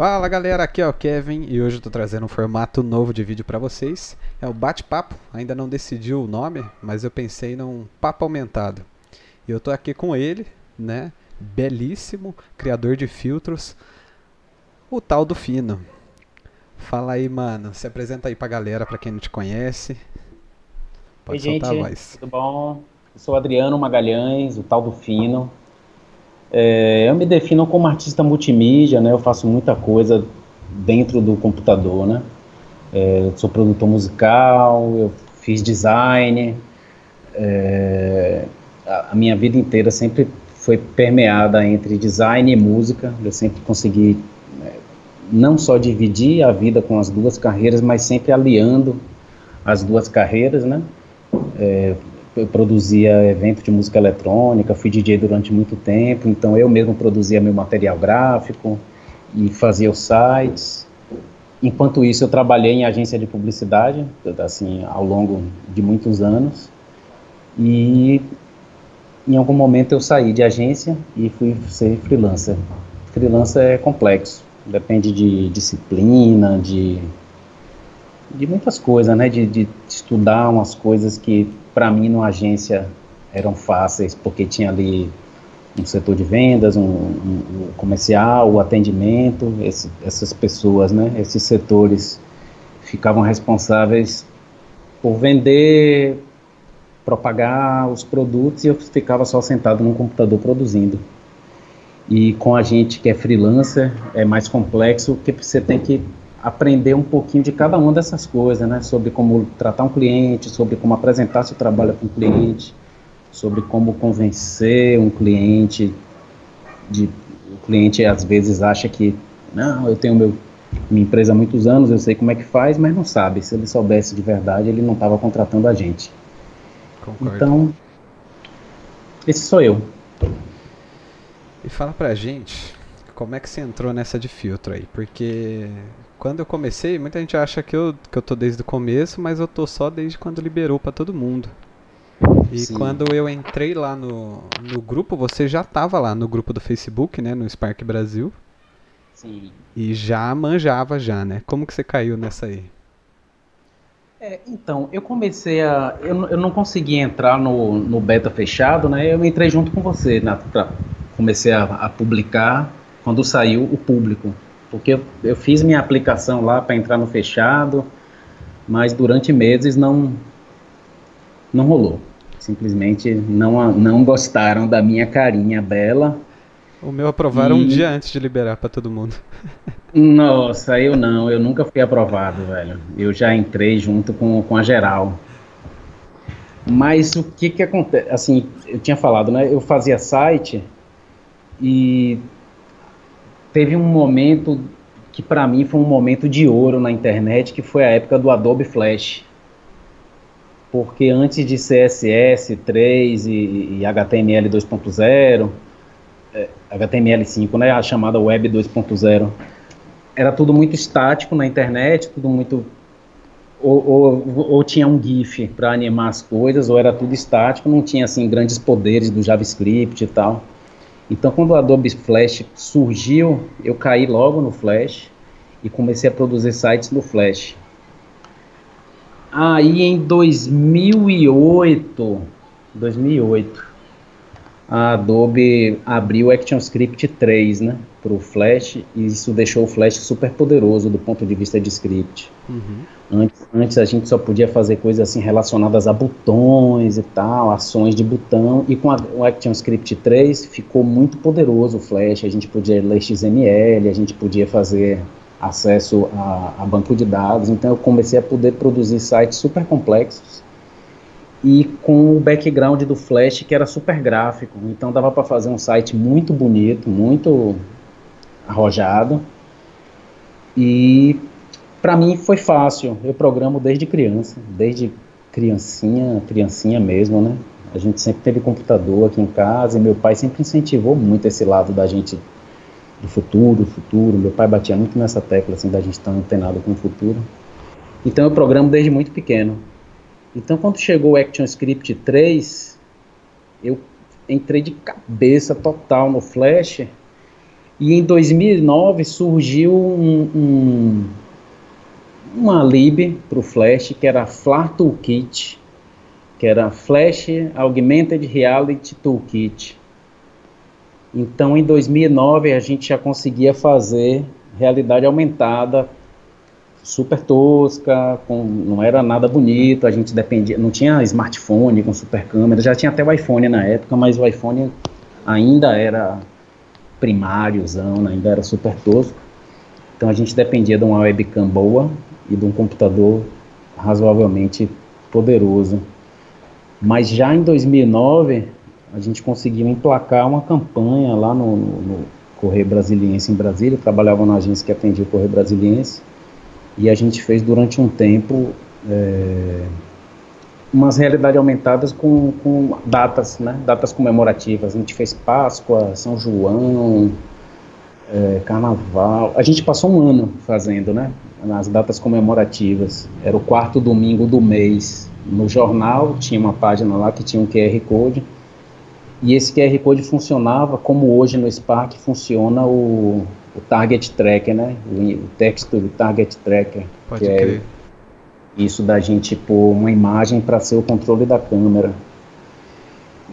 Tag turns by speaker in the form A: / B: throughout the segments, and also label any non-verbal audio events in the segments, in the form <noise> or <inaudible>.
A: Fala galera, aqui é o Kevin e hoje eu tô trazendo um formato novo de vídeo para vocês. É o bate-papo, ainda não decidi o nome, mas eu pensei num papo aumentado. E eu tô aqui com ele, né? Belíssimo, criador de filtros, o tal do Fino. Fala aí, mano, se apresenta aí pra galera, pra quem não te conhece.
B: Pode Oi, gente, a voz. tudo bom? Eu sou Adriano Magalhães, o tal do Fino. É, eu me defino como artista multimídia, né? Eu faço muita coisa dentro do computador, né? É, sou produtor musical, eu fiz design. É, a, a minha vida inteira sempre foi permeada entre design e música. Eu sempre consegui né, não só dividir a vida com as duas carreiras, mas sempre aliando as duas carreiras, né? É, eu produzia evento de música eletrônica, fui DJ durante muito tempo, então eu mesmo produzia meu material gráfico e fazia os sites. Enquanto isso, eu trabalhei em agência de publicidade, assim, ao longo de muitos anos. E em algum momento eu saí de agência e fui ser freelancer. Freelancer é complexo, depende de disciplina, de, de muitas coisas, né? De, de estudar umas coisas que para mim, numa agência, eram fáceis, porque tinha ali um setor de vendas, um, um, um comercial, o atendimento, esse, essas pessoas, né, esses setores ficavam responsáveis por vender, propagar os produtos e eu ficava só sentado no computador produzindo. E com a gente que é freelancer é mais complexo, porque você tem que aprender um pouquinho de cada uma dessas coisas, né? Sobre como tratar um cliente, sobre como apresentar seu trabalho para um cliente, sobre como convencer um cliente de o cliente às vezes acha que não, eu tenho meu minha empresa há muitos anos, eu sei como é que faz, mas não sabe. Se ele soubesse de verdade, ele não estava contratando a gente. Concordo. Então, esse sou eu.
A: E fala pra gente como é que você entrou nessa de filtro aí? Porque quando eu comecei, muita gente acha que eu, que eu tô desde o começo, mas eu tô só desde quando liberou para todo mundo. E Sim. quando eu entrei lá no, no grupo, você já tava lá no grupo do Facebook, né, no Spark Brasil. Sim. E já manjava já, né? Como que você caiu nessa aí?
B: É, então, eu comecei a. Eu, eu não consegui entrar no, no beta fechado, né? Eu entrei junto com você, na, pra, comecei a, a publicar quando saiu o público porque eu, eu fiz minha aplicação lá para entrar no fechado, mas durante meses não não rolou. Simplesmente não não gostaram da minha carinha bela.
A: O meu aprovaram e... um dia antes de liberar para todo mundo. <laughs>
B: Nossa, eu não, eu nunca fui aprovado, velho. Eu já entrei junto com, com a geral. Mas o que que acontece? Assim, eu tinha falado, né? Eu fazia site e teve um momento que para mim foi um momento de ouro na internet, que foi a época do Adobe Flash. Porque antes de CSS 3 e, e HTML 2.0, é, HTML5, né, a chamada Web 2.0, era tudo muito estático na internet, tudo muito ou, ou, ou, tinha um GIF para animar as coisas, ou era tudo estático, não tinha assim grandes poderes do JavaScript e tal. Então, quando o Adobe Flash surgiu, eu caí logo no Flash e comecei a produzir sites no Flash. Aí, em 2008, 2008, a Adobe abriu o ActionScript 3, né, para o Flash, e isso deixou o Flash super poderoso do ponto de vista de script. Uhum. Antes, antes a gente só podia fazer coisas assim relacionadas a botões e tal, ações de botão, e com a, o ActionScript 3 ficou muito poderoso o Flash, a gente podia ler XML, a gente podia fazer acesso a, a banco de dados, então eu comecei a poder produzir sites super complexos, e com o background do Flash que era super gráfico, então dava para fazer um site muito bonito, muito arrojado, e para mim foi fácil. Eu programo desde criança, desde criancinha, criancinha mesmo, né? A gente sempre teve computador aqui em casa e meu pai sempre incentivou muito esse lado da gente do futuro, futuro. Meu pai batia muito nessa tecla assim da gente estar antenado com o futuro. Então eu programo desde muito pequeno. Então quando chegou o ActionScript 3, eu entrei de cabeça total no Flash E em 2009 surgiu um, um, uma lib para o Flash que era Flar Toolkit, que era Flash Augmented Reality Toolkit. Então, em 2009 a gente já conseguia fazer realidade aumentada super tosca, com, não era nada bonito, a gente dependia, não tinha smartphone com super câmera, já tinha até o iPhone na época, mas o iPhone ainda era primáriozão, ainda era super tosco. Então a gente dependia de uma webcam boa e de um computador razoavelmente poderoso. Mas já em 2009 a gente conseguiu emplacar uma campanha lá no, no, no Correio Brasiliense em Brasília, eu trabalhava na agência que atendia o Correio Brasiliense, e a gente fez durante um tempo é, umas realidades aumentadas com, com datas, né, datas comemorativas. A gente fez Páscoa, São João, é, Carnaval. A gente passou um ano fazendo, né, nas datas comemorativas. Era o quarto domingo do mês. No jornal tinha uma página lá que tinha um QR Code. E esse QR Code funcionava como hoje no Spark funciona o, o target tracker, né? O, texto do target tracker.
A: Pode que é crer.
B: É isso da gente pôr uma imagem para ser o controle da câmera.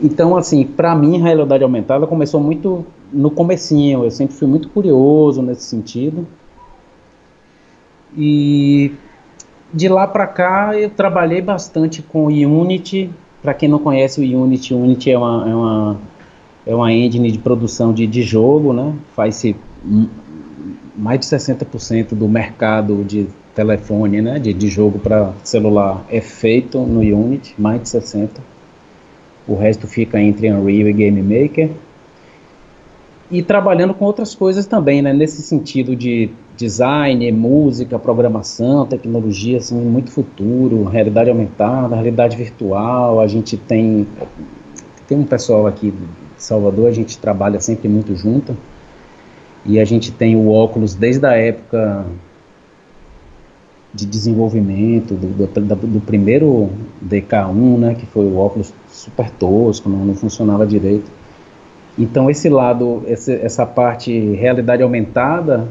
B: Então, assim, para mim, a realidade aumentada começou muito no comecinho. Eu sempre fui muito curioso nesse sentido. E de lá para cá eu trabalhei bastante com Unity. Para quem não conhece o Unity, o Unity é uma, é uma, é uma engine de produção de, de jogo, né? Faz-se mais de 60% do mercado de telefone, né, de, de jogo para celular é feito no Unity, mais de 60%. O resto fica entre Unreal e Game Maker. E trabalhando com outras coisas também, né, nesse sentido de design, música, programação, tecnologia, assim, muito futuro, realidade aumentada, realidade virtual. A gente tem tem um pessoal aqui de Salvador, a gente trabalha sempre muito junto. E a gente tem o óculos desde a época de desenvolvimento do, do, do, primeiro DK1, né, que foi o óculos super tosco, não, não funcionava direito. Então esse lado, esse, essa parte realidade aumentada,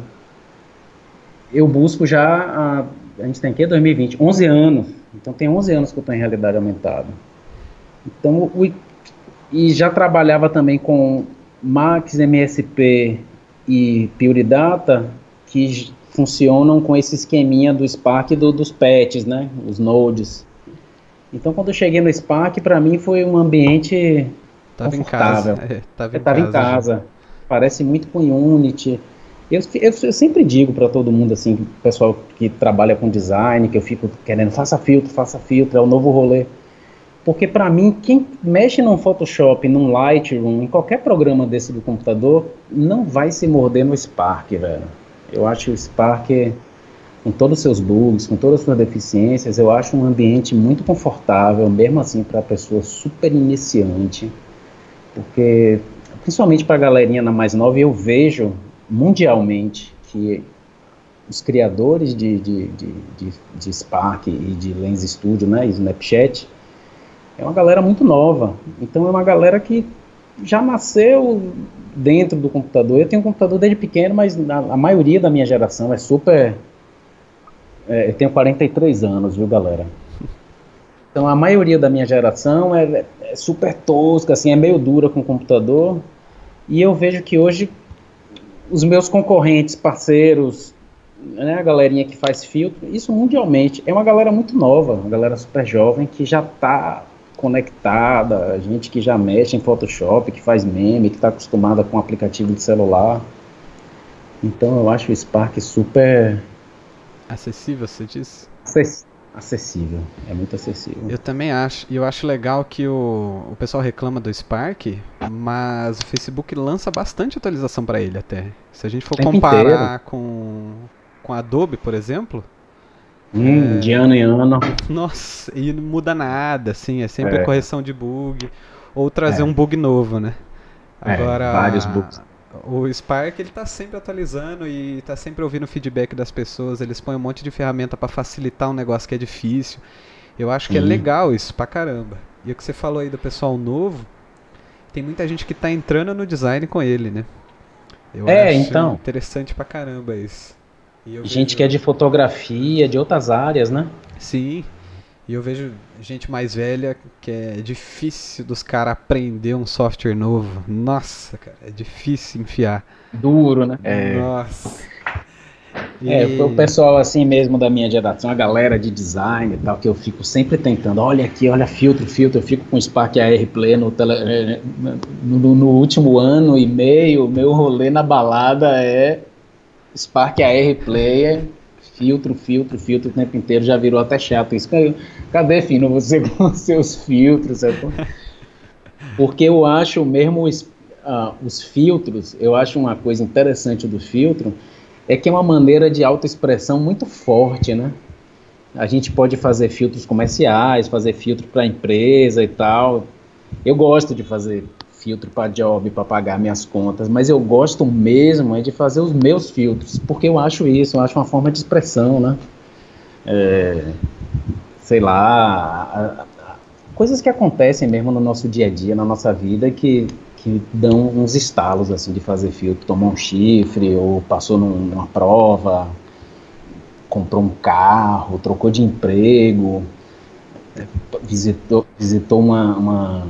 B: eu busco já, a, a gente tem aqui 2020, 11 anos. Então tem 11 anos que eu estou em realidade aumentada. Então, o, e já trabalhava também com Max MSP e Pure Data que funcionam com esse esqueminha do Spark do, dos patches, né? Os nodes. Então, quando eu cheguei no Spark, para mim foi um ambiente tava confortável. <laughs> Em casa. É, tava, em, tava casa, em casa. Parece muito com Unity. Eu, eu, eu sempre digo para todo mundo, assim, pessoal que trabalha com design, que eu fico querendo, faça filtro, faça filtro, é o novo rolê. Porque para mim, quem mexe num Photoshop, num Lightroom, em qualquer programa desse do computador, não vai se morder no Spark, velho. Eu acho o Spark, com todos os seus bugs, com todas as suas deficiências, eu acho um ambiente muito confortável, mesmo assim para pessoa super iniciante. Porque, principalmente para a galerinha na mais nova, eu vejo mundialmente que os criadores de, de, de, de, de Spark e de Lens Studio, né, e Snapchat, é uma galera muito nova. Então é uma galera que já nasceu dentro do computador. Eu tenho um computador desde pequeno, mas a, a maioria da minha geração é super. É, eu tenho 43 anos, viu, galera? Então a maioria da minha geração é, é super tosca, assim, é meio dura com o computador. E eu vejo que hoje os meus concorrentes, parceiros, né, a galerinha que faz filtro, isso mundialmente, é uma galera muito nova, uma galera super jovem que já está conectada, gente que já mexe em Photoshop, que faz meme, que está acostumada com aplicativo de celular. Então eu acho o Spark super
A: acessível, você diz?
B: Acessível, é muito acessível.
A: Eu também acho, e eu acho legal que o, o pessoal reclama do Spark, mas o Facebook lança bastante atualização para ele até. Se a gente for comparar com, com a Adobe, por exemplo,
B: Hum, é... De ano em ano.
A: Nossa, e não muda nada, assim, é sempre é. correção de bug. Ou trazer é. um bug novo, né?
B: É, Agora. vários bugs.
A: O Spark ele tá sempre atualizando e tá sempre ouvindo feedback das pessoas. Eles põem um monte de ferramenta para facilitar um negócio que é difícil. Eu acho que é legal isso pra caramba. E o que você falou aí do pessoal novo, tem muita gente que tá entrando no design com ele, né? Eu é, então. Interessante pra caramba isso.
B: Gente vejo... que é de fotografia, de outras áreas, né?
A: Sim. E eu vejo gente mais velha que é difícil dos caras aprender um software novo. Nossa, cara, é difícil enfiar.
B: Duro, né?
A: É. Nossa.
B: E... É, o pessoal assim mesmo da minha geração, a galera de design e tal, que eu fico sempre tentando, olha aqui, olha filtro, filtro, eu fico com o Spark AR Play no, tele, é, no, no último ano e meio, meu rolê na balada é Spark AR Player, filtro, filtro, filtro o tempo inteiro, já virou até chato isso. Cadê, Fino, você <laughs> com seus filtros? Porque eu acho mesmo uh, os filtros, eu acho uma coisa interessante do filtro, é que é uma maneira de autoexpressão muito forte, né? A gente pode fazer filtros comerciais, fazer filtro para empresa e tal. Eu gosto de fazer filtro para job, para pagar minhas contas, mas eu gosto mesmo é de fazer os meus filtros, porque eu acho isso, eu acho uma forma de expressão, né? É, sei lá, coisas que acontecem mesmo no nosso dia a dia, na nossa vida, que que dão uns estalos assim de fazer filtro, tomou um chifre ou passou numa prova, comprou um carro, trocou de emprego, visitou, visitou uma, uma,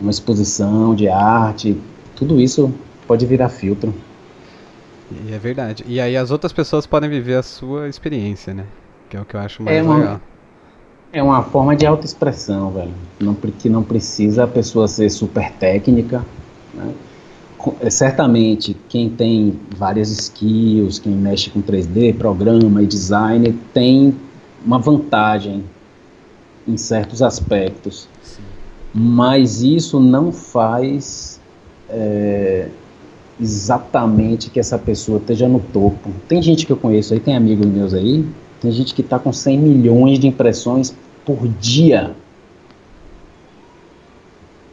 B: uma exposição de arte, tudo isso pode virar filtro.
A: E é verdade. E aí as outras pessoas podem viver a sua experiência, né? Que é o que eu acho mais é uma, legal.
B: É uma forma de autoexpressão, velho. Não, que não precisa a pessoa ser super técnica. Né? É, certamente, quem tem várias skills, quem mexe com 3D, programa e design, tem uma vantagem em certos aspectos. Mas isso não faz é, exatamente que essa pessoa esteja no topo. Tem gente que eu conheço aí, tem amigos meus aí, tem gente que está com 100 milhões de impressões por dia.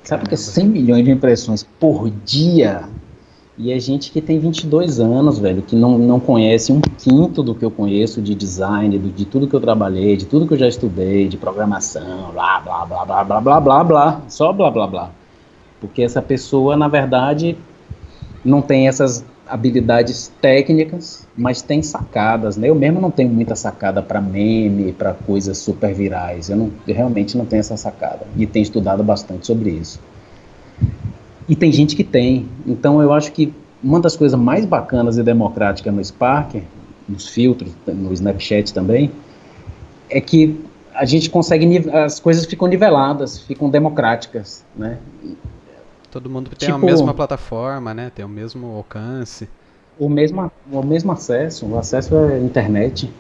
B: Sabe o que é 100 milhões de impressões por dia? E é gente que tem 22 anos, velho, que não, não conhece um quinto do que eu conheço de design, do, de tudo que eu trabalhei, de tudo que eu já estudei, de programação, blá, blá, blá, blá, blá, blá, blá, blá, só blá, blá, blá. Porque essa pessoa, na verdade, não tem essas habilidades técnicas, mas tem sacadas, né? Eu mesmo não tenho muita sacada para meme, para coisas super virais. Eu, não, eu realmente não tenho essa sacada e tenho estudado bastante sobre isso. E tem gente que tem. Então eu acho que uma das coisas mais bacanas e democráticas no Spark, nos filtros, no Snapchat também, é que a gente consegue as coisas ficam niveladas, ficam democráticas, né?
A: Todo mundo tem tipo, a mesma plataforma, né? Tem o mesmo alcance.
B: O mesmo, o mesmo acesso, o acesso é internet.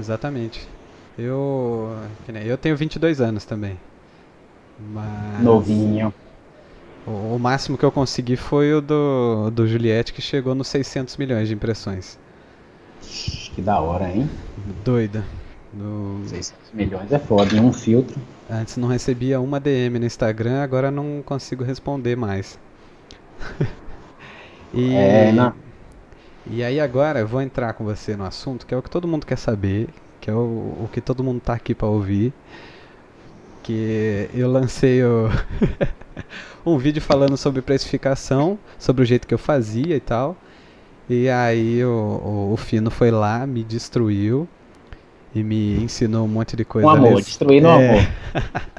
A: Exatamente. Eu, eu tenho 22 anos também. Mas
B: Novinho.
A: O, o, máximo que eu consegui foi o do, do Juliette, que chegou nos 600 milhões de impressões.
B: Que da hora, hein?
A: Doida.
B: No... 600 milhões é foda, em um filtro.
A: Antes não recebia uma DM no Instagram, agora não consigo responder mais. <laughs> e, é, não. e aí agora eu vou entrar com você no assunto, que é o que todo mundo quer saber, que é o, o que todo mundo tá aqui para ouvir. Que eu lancei o <laughs> um vídeo falando sobre precificação, sobre o jeito que eu fazia e tal. E aí o, o, o Fino foi lá, me destruiu e me ensinou um monte de coisa.
B: Um amor, destruindo é... amor.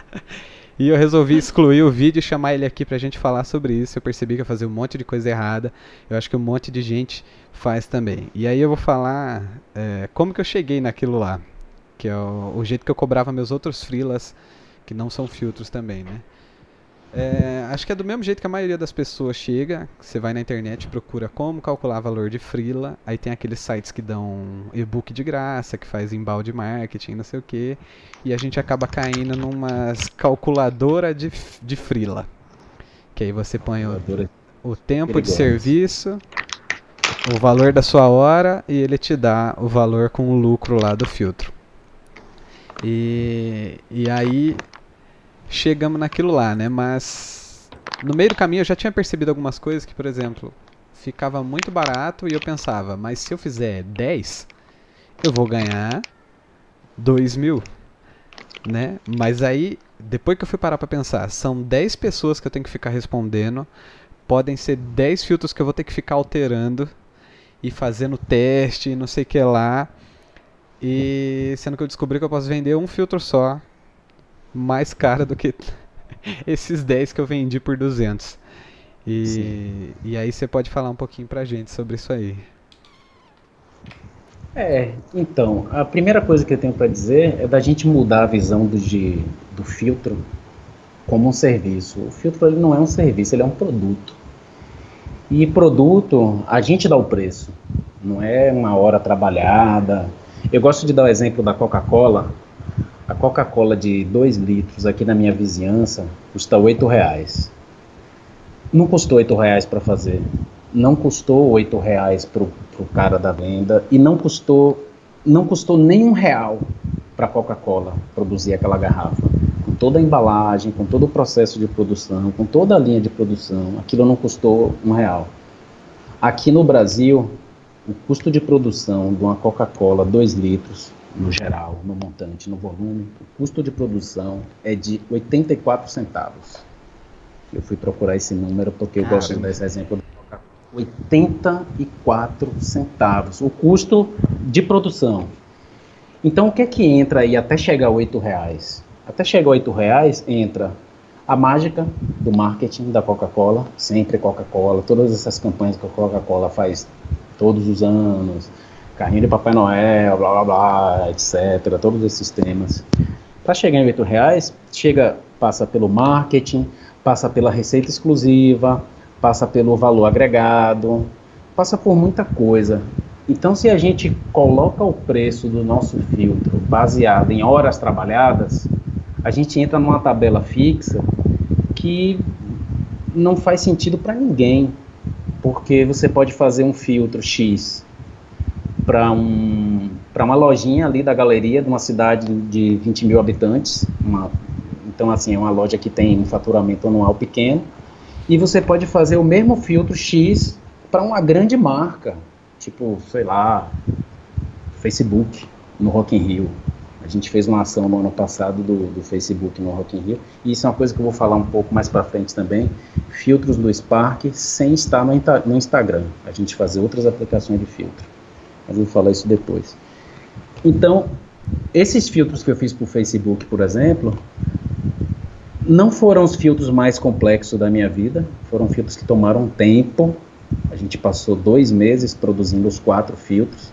B: <laughs>
A: e eu resolvi excluir o vídeo e chamar ele aqui pra gente falar sobre isso. Eu percebi que eu fazia um monte de coisa errada. Eu acho que um monte de gente faz também. E aí eu vou falar é, como que eu cheguei naquilo lá. Que é o, o jeito que eu cobrava meus outros freelas, que não são filtros também, né? É, acho que é do mesmo jeito que a maioria das pessoas chega. Você vai na internet, procura como calcular valor de freela. Aí tem aqueles sites que dão e-book de graça, que faz embalde marketing, não sei o que. E a gente acaba caindo numa calculadora de, de freela. Que aí você põe o, o tempo de serviço, o valor da sua hora e ele te dá o valor com o lucro lá do filtro. E, e aí chegamos naquilo lá, né? Mas no meio do caminho eu já tinha percebido algumas coisas que, por exemplo, ficava muito barato e eu pensava, mas se eu fizer 10, eu vou ganhar 2 mil, né? Mas aí, depois que eu fui parar pra pensar, são 10 pessoas que eu tenho que ficar respondendo podem ser 10 filtros que eu vou ter que ficar alterando e fazendo teste, não sei o que lá. E sendo que eu descobri que eu posso vender um filtro só, mais caro do que <laughs> esses 10 que eu vendi por 200. E, e aí você pode falar um pouquinho pra gente sobre isso aí.
B: É, então, a primeira coisa que eu tenho para dizer é da gente mudar a visão do, de, do filtro como um serviço. O filtro ele não é um serviço, ele é um produto. E produto, a gente dá o preço, não é uma hora trabalhada. Eu gosto de dar o exemplo da Coca-Cola. A Coca-Cola de 2 litros aqui na minha vizinhança custa 8 reais. Não custou 8 reais para fazer. Não custou 8 reais para o cara da venda. E não custou, não custou nem um real para a Coca-Cola produzir aquela garrafa. Com toda a embalagem, com todo o processo de produção, com toda a linha de produção, aquilo não custou um real. Aqui no Brasil, o custo de produção de uma Coca-Cola 2 litros, no geral, no montante, no volume, o custo de produção é de 84 centavos. Eu fui procurar esse número porque eu Caramba. gosto de dar esse exemplo. 84 centavos, o custo de produção. Então o que é que entra aí até chegar a 8 reais? Até chegar a 8 reais entra a mágica do marketing da Coca-Cola, sempre Coca-Cola, todas essas campanhas que a Coca-Cola faz todos os anos, carrinho de Papai Noel, blá blá blá, etc. Todos esses temas. Para chegar em 8 reais, chega, passa pelo marketing, passa pela receita exclusiva, passa pelo valor agregado, passa por muita coisa. Então, se a gente coloca o preço do nosso filtro baseado em horas trabalhadas, a gente entra numa tabela fixa que não faz sentido para ninguém, porque você pode fazer um filtro X para um, uma lojinha ali da galeria de uma cidade de 20 mil habitantes, uma então, assim, é uma loja que tem um faturamento anual pequeno. E você pode fazer o mesmo filtro X para uma grande marca, tipo, sei lá, Facebook, no Rock in Rio. A gente fez uma ação no ano passado do, do Facebook no Rock in Rio. E isso é uma coisa que eu vou falar um pouco mais para frente também. Filtros do Spark sem estar no, no Instagram. A gente fazer outras aplicações de filtro. Mas eu vou falar isso depois. Então, esses filtros que eu fiz para o Facebook, por exemplo, não foram os filtros mais complexos da minha vida, foram filtros que tomaram tempo. A gente passou dois meses produzindo os quatro filtros,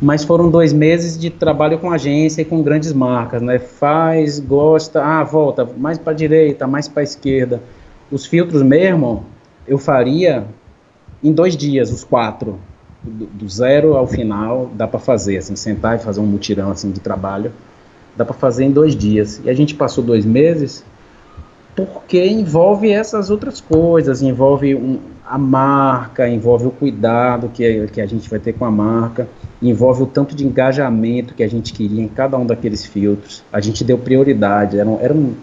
B: mas foram dois meses de trabalho com agência e com grandes marcas, né? Faz, gosta, ah, volta, mais para a direita, mais para a esquerda. Os filtros mesmo, eu faria em dois dias, os quatro, do, zero ao final, dá para fazer, assim, sentar e fazer um mutirão assim de trabalho, dá para fazer em dois dias. E a gente passou dois meses porque envolve essas outras coisas, envolve um, a marca, envolve o cuidado que, que a gente vai ter com a marca, envolve o tanto de engajamento que a gente queria em cada um daqueles filtros. A gente deu prioridade, era, era um,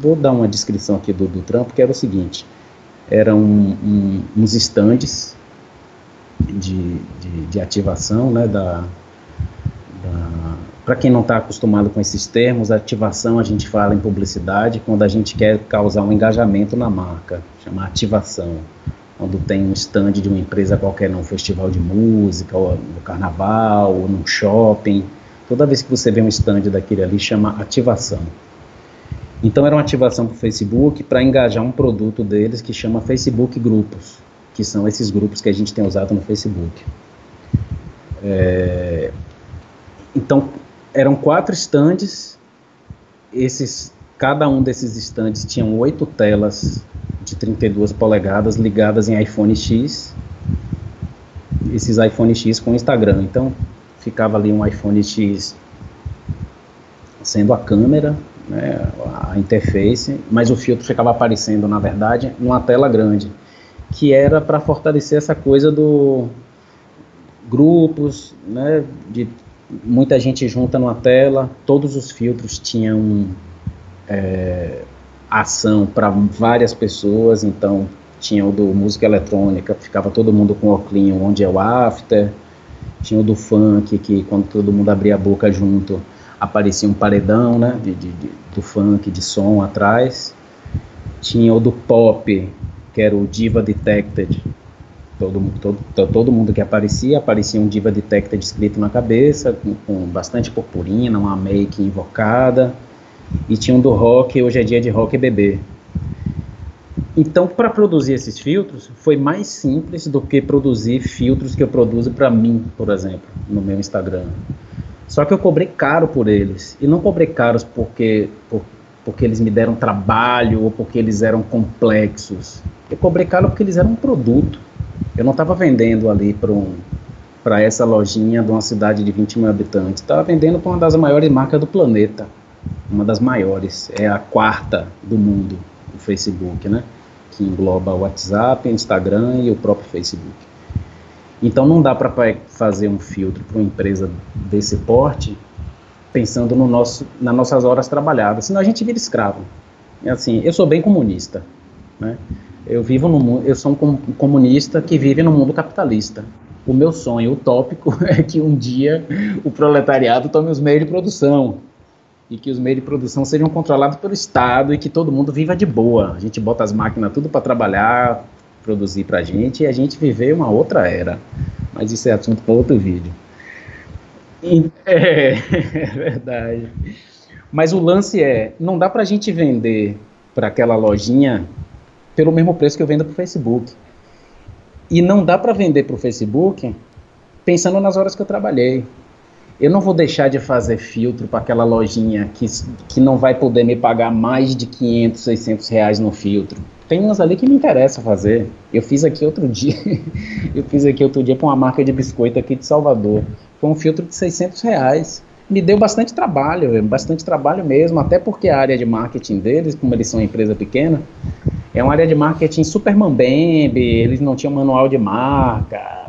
B: vou dar uma descrição aqui do, do trampo, que era o seguinte, eram um, uns estandes de, de, de, ativação né, da, da para quem não está acostumado com esses termos, ativação a gente fala em publicidade quando a gente quer causar um engajamento na marca, chama ativação. Quando tem um stand de uma empresa qualquer num festival de música, ou no carnaval, ou num shopping, toda vez que você vê um stand daquele ali, chama ativação. Então era uma ativação para o Facebook para engajar um produto deles que chama Facebook Grupos, que são esses grupos que a gente tem usado no Facebook. É, então, eram quatro estandes, esses, cada um desses estandes tinham oito telas de 32 polegadas ligadas em iPhone X, esses iPhone X com Instagram. Então ficava ali um iPhone X sendo a câmera, né, a interface, mas o filtro ficava aparecendo, na verdade, numa tela grande, que era para fortalecer essa coisa do grupos, né, de muita gente junta numa tela, todos os filtros tinham é, ação para várias pessoas, então tinha o do música eletrônica, ficava todo mundo com o óculos onde é o after, tinha o do funk, que quando todo mundo abria a boca junto, aparecia um paredão, né, de, de, de, do funk, de som atrás, tinha o do pop, que era o Diva Detected. Todo, todo, todo mundo que aparecia, aparecia um Diva Detected escrito na cabeça, com, com bastante purpurina, uma make invocada. E tinha um do rock, hoje é dia de rock bebê. Então, para produzir esses filtros, foi mais simples do que produzir filtros que eu produzo para mim, por exemplo, no meu Instagram. Só que eu cobrei caro por eles. E não cobrei caros porque, por, porque eles me deram trabalho ou porque eles eram complexos. Eu cobrei caro porque eles eram um produto. Eu não estava vendendo ali para um, essa lojinha de uma cidade de 20 mil habitantes. Estava vendendo para uma das maiores marcas do planeta. Uma das maiores. É a quarta do mundo, o Facebook, né? que engloba o WhatsApp, Instagram e o próprio Facebook. Então não dá para fazer um filtro para uma empresa desse porte pensando no nosso, nas nossas horas trabalhadas, senão a gente vira escravo. É assim, eu sou bem comunista, né? Eu vivo no eu sou um comunista que vive no mundo capitalista. O meu sonho utópico <laughs> é que um dia o proletariado tome os meios de produção, e que os meios de produção sejam controlados pelo Estado e que todo mundo viva de boa. A gente bota as máquinas tudo para trabalhar, produzir para a gente e a gente viver uma outra era. Mas isso é assunto para outro vídeo. É, <laughs> é verdade. Mas o lance é, não dá para a gente vender para aquela lojinha pelo mesmo preço que eu vendo para o Facebook. E não dá para vender para o Facebook pensando nas horas que eu trabalhei eu não vou deixar de fazer filtro para aquela lojinha que, que não vai poder me pagar mais de 500, 600 reais no filtro. Tem umas ali que me interessa fazer. Eu fiz aqui outro <laughs> dia, eu fiz aqui outro dia para uma marca de biscoito aqui de Salvador. Foi um filtro de 600 reais. Me deu bastante trabalho, bastante trabalho mesmo, até porque a área de marketing deles, como eles são uma empresa pequena, é uma área de marketing super mambembe, eles não tinham manual de marca,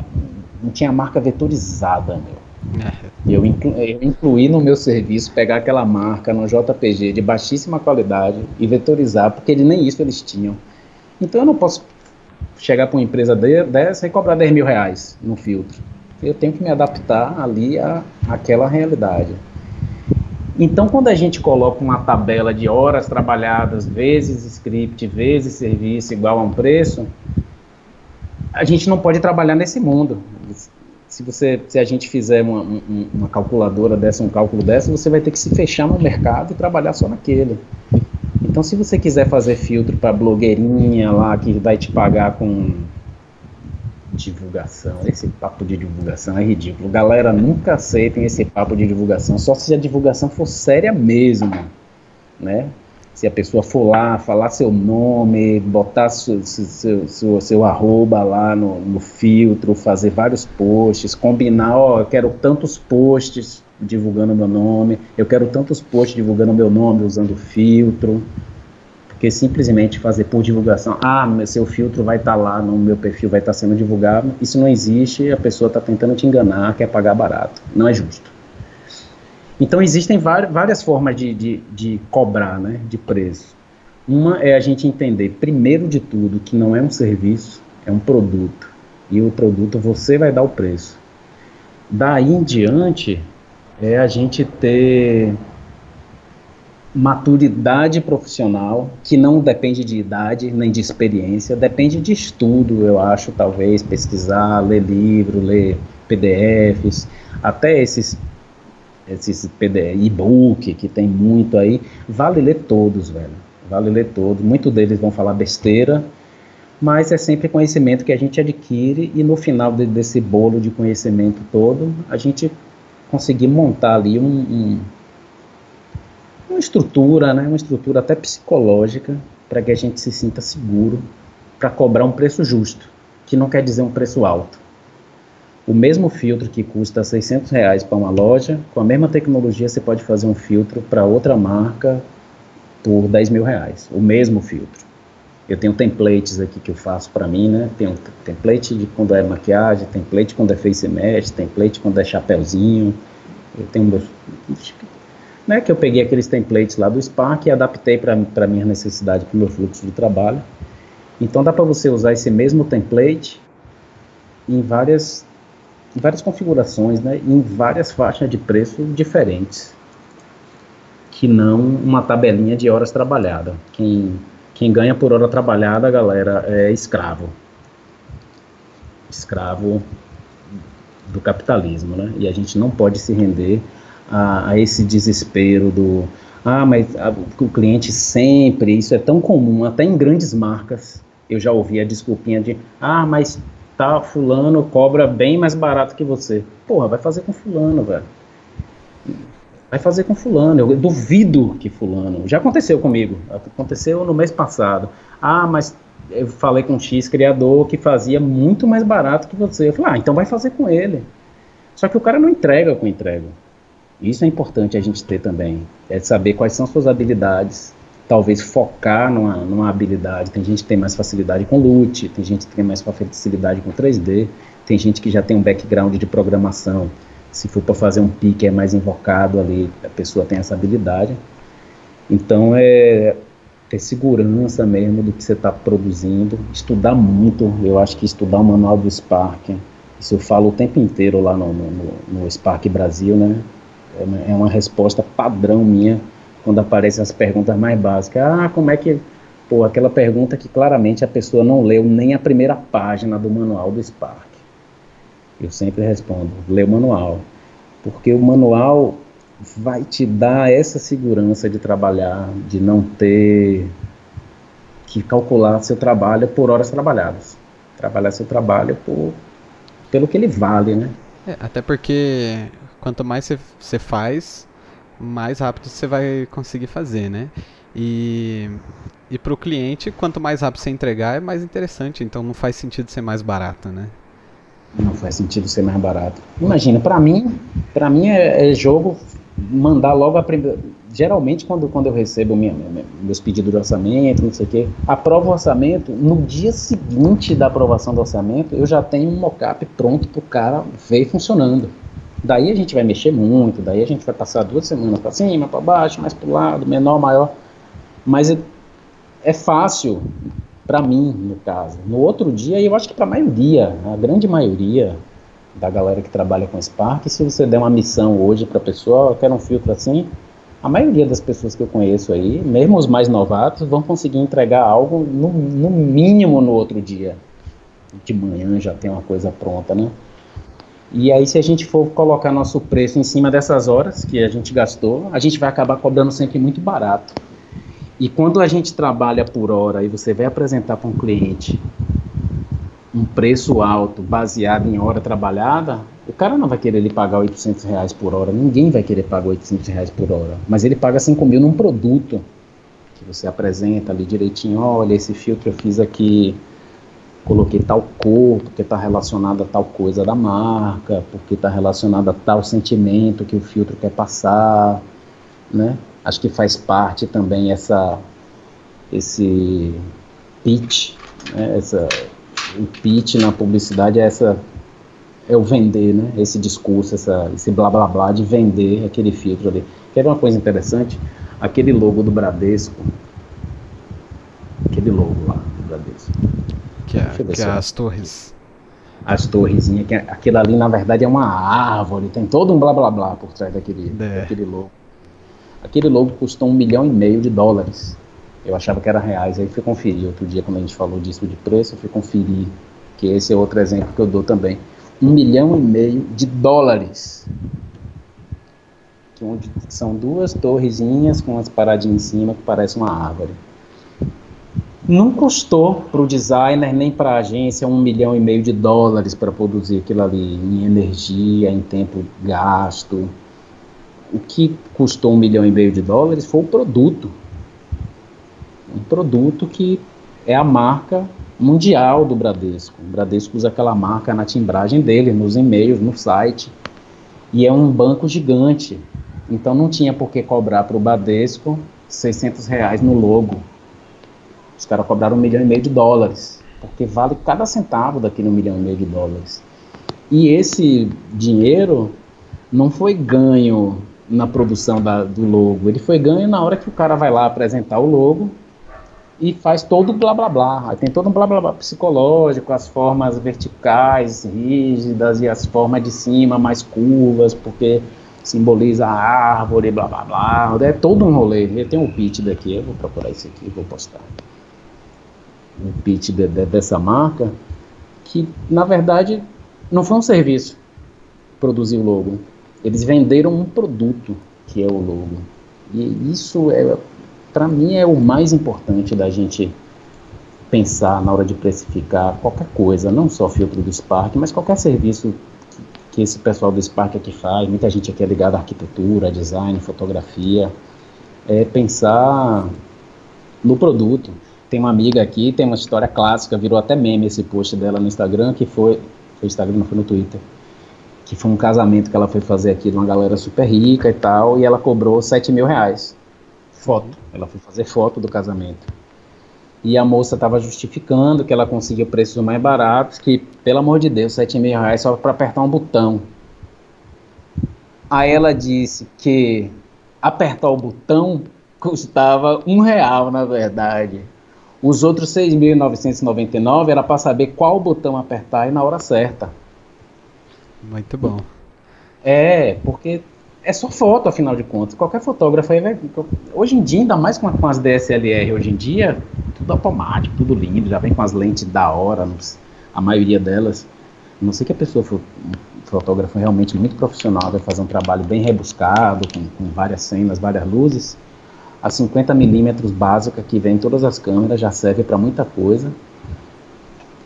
B: não tinha marca vetorizada, meu. É. Eu, inclu, eu incluí no meu serviço pegar aquela marca no JPG de baixíssima qualidade e vetorizar, porque ele, nem isso eles tinham. Então eu não posso chegar para uma empresa dessa e cobrar 10 mil reais no filtro. Eu tenho que me adaptar ali à, àquela realidade. Então, quando a gente coloca uma tabela de horas trabalhadas, vezes script, vezes serviço igual a um preço, a gente não pode trabalhar nesse mundo se você se a gente fizer uma, uma, calculadora dessa, um cálculo dessa, você vai ter que se fechar no mercado e trabalhar só naquele. Então, se você quiser fazer filtro para blogueirinha lá que vai te pagar com divulgação, esse papo de divulgação é ridículo. Galera, nunca aceitem esse papo de divulgação, só se a divulgação for séria mesmo, né? se a pessoa for lá, falar seu nome, botar seu, seu, seu, seu arroba lá no, no, filtro, fazer vários posts, combinar, ó, eu quero tantos posts divulgando meu nome, eu quero tantos posts divulgando meu nome usando filtro, porque simplesmente fazer por divulgação, ah, seu filtro vai estar tá lá no meu perfil, vai estar tá sendo divulgado, isso não existe, a pessoa está tentando te enganar, quer pagar barato, não é justo. Então existem várias formas de, de, de cobrar, né, de preço. Uma é a gente entender, primeiro de tudo, que não é um serviço, é um produto. E o produto você vai dar o preço. Daí em diante, é a gente ter maturidade profissional, que não depende de idade nem de experiência, depende de estudo, eu acho, talvez, pesquisar, ler livro, ler PDFs, até esses esses e-book que tem muito aí, vale ler todos, velho. Vale ler todos. Muitos deles vão falar besteira, mas é sempre conhecimento que a gente adquire e no final de, desse bolo de conhecimento todo, a gente conseguir montar ali um, um, uma estrutura, né, uma estrutura até psicológica para que a gente se sinta seguro para cobrar um preço justo, que não quer dizer um preço alto. O mesmo filtro que custa 600 reais para uma loja, com a mesma tecnologia você pode fazer um filtro para outra marca por 10 mil reais, o mesmo filtro. Eu tenho templates aqui que eu faço para mim, né? Um template de quando é maquiagem, template quando é face mask, template quando é chapéuzinho. Eu tenho meus, né, que eu peguei aqueles templates lá do Spark e adaptei para minha necessidade, para o meu fluxo de trabalho. Então dá para você usar esse mesmo template em várias em várias configurações, né, em várias faixas de preço diferentes, que não uma tabelinha de horas trabalhadas. Quem Quem ganha por hora trabalhada, galera, é escravo. Escravo do capitalismo, né? E a gente não pode se render a, a esse desespero do ah, mas a, o cliente sempre, isso é tão comum, até em grandes marcas, eu já ouvi a desculpinha de ah, mas tá, fulano cobra bem mais barato que você. Porra, vai fazer com fulano, velho. Vai fazer com fulano, eu duvido que fulano. Já aconteceu comigo, aconteceu no mês passado. Ah, mas eu falei com um X criador que fazia muito mais barato que você. Eu falei, ah, então vai fazer com ele. Só que o cara não entrega com entrega. Isso é importante a gente ter também. É saber quais são suas habilidades. Talvez focar numa, numa habilidade. Tem gente que tem mais facilidade com LUT, tem gente que tem mais facilidade com 3D, tem gente que já tem um background de programação. Se for para fazer um pique é mais invocado ali, a pessoa tem essa habilidade. Então é ter segurança mesmo do que você está produzindo, estudar muito. Eu acho que estudar o manual do Spark, isso eu falo o tempo inteiro lá no, no, no Spark Brasil, né? É é uma resposta padrão minha quando aparecem as perguntas mais básicas. Ah, como é que. Pô, aquela pergunta que claramente a pessoa não leu nem a primeira página do manual do Spark. Eu sempre respondo: lê o manual. Porque o manual vai te dar essa segurança de trabalhar, de não ter que calcular seu trabalho por horas trabalhadas. Trabalhar seu trabalho por, pelo que ele vale, né?
A: É, até porque quanto mais você faz, mais rápido você vai conseguir fazer, né? E, e para o cliente, quanto mais rápido você entregar, é mais interessante. Então não faz sentido ser mais barato, né?
B: Não faz sentido ser mais barato. Imagina, para mim, para mim é, é, jogo mandar logo a primeira. Geralmente, quando, quando eu recebo minha, minha, meus pedidos de orçamento, não sei o quê, aprovo o orçamento, no dia seguinte da aprovação do orçamento, eu já tenho um mockup pronto para o cara ver funcionando. Daí a gente vai mexer muito, daí a gente vai passar duas semanas para cima, para baixo, mais para o lado, menor, maior. Mas é, é fácil para mim, no caso. No outro dia, eu acho que para a maioria, a grande maioria da galera que trabalha com Spark, se você der uma missão hoje para a pessoa, eu quero um filtro assim, a maioria das pessoas que eu conheço aí, mesmo os mais novatos, vão conseguir entregar algo no, no mínimo no outro dia. De manhã já tem uma coisa pronta, né? E aí, se a gente for colocar nosso preço em cima dessas horas que a gente gastou, a gente vai acabar cobrando sempre muito barato. E quando a gente trabalha por hora e você vai apresentar para um cliente um preço alto baseado em hora trabalhada, o cara não vai querer lhe pagar 800 reais por hora, ninguém vai querer pagar 800 reais por hora, mas ele paga 5 mil num produto que você apresenta ali direitinho, olha, esse filtro eu fiz aqui coloquei tal cor, porque está relacionado a tal coisa da marca, porque está relacionado a tal sentimento que o filtro quer passar, né? Acho que faz parte também essa, esse pitch, né? essa, o pitch na publicidade é essa é o vender, né? Esse discurso, essa, esse blá blá blá de vender aquele filtro ali. Quer uma coisa interessante? Aquele logo do Bradesco, aquele logo lá do Bradesco
A: que é, que é as torres.
B: As torrezinhas, que é, aquilo ali na verdade é uma árvore, tem todo um blá blá blá por trás daquele, é. daquele logo. Aquele logo custou um milhão e meio de dólares. Eu achava que era reais, aí fui conferir. Outro dia, quando a gente falou disso de preço, fui conferir, que esse é outro exemplo que eu dou também. Um milhão e meio de dólares. Que são duas torrezinhas com umas paradinhas em cima que parece uma árvore. Não custou para o designer nem para a agência um milhão e meio de dólares para produzir aquilo ali, em energia, em tempo gasto. O que custou um milhão e meio de dólares foi o produto. Um produto que é a marca mundial do Bradesco. O Bradesco usa aquela marca na timbragem dele, nos e-mails, no site. E é um banco gigante. Então não tinha por que cobrar para o Bradesco 600 reais no logo os caras cobraram um milhão e meio de dólares, porque vale cada centavo daquele milhão e meio de dólares. E esse dinheiro não foi ganho na produção da, do logo, ele foi ganho na hora que o cara vai lá apresentar o logo e faz todo o blá blá blá. Aí tem todo um blá blá blá psicológico, as formas verticais, rígidas e as formas de cima mais curvas, porque simboliza a árvore, blá blá blá. É todo um rolê. Eu tenho um pitch daqui, eu vou procurar isso aqui e vou postar. o pitch de, de, dessa marca, que na verdade não foi um serviço produzir o logo. Eles venderam um produto que é o logo. E isso é, para mim, é o mais importante da gente pensar na hora de precificar qualquer coisa, não só filtro do Spark, mas qualquer serviço que, esse pessoal do Spark aqui faz. Muita gente aqui é ligada à arquitetura, design, fotografia. É pensar no produto. Tem uma amiga aqui, tem uma história clássica, virou até meme esse post dela no Instagram, que foi. Foi Instagram, não foi no Twitter. Que foi um casamento que ela foi fazer aqui de uma galera super rica e tal, e ela cobrou 7 mil reais. Foto. Ela foi fazer foto do casamento. E a moça estava justificando que ela conseguia preços mais baratos, que, pelo amor de Deus, 7 mil reais só para apertar um botão. Aí ela disse que apertar o botão custava um real, na verdade. Os outros 6.999 era para saber qual botão apertar e na hora certa.
A: Muito bom.
B: É, porque é só foto, afinal de contas. Qualquer fotógrafo aí vai. Hoje em dia, ainda mais com, as DSLR, hoje em dia, tudo automático, tudo lindo, já vem com as lentes da hora, a maioria delas. A não sei que a pessoa for um fotógrafo realmente muito profissional, vai fazer um trabalho bem rebuscado, com, com várias cenas, várias luzes a 50 milímetros básica que vem em todas as câmeras já serve para muita coisa.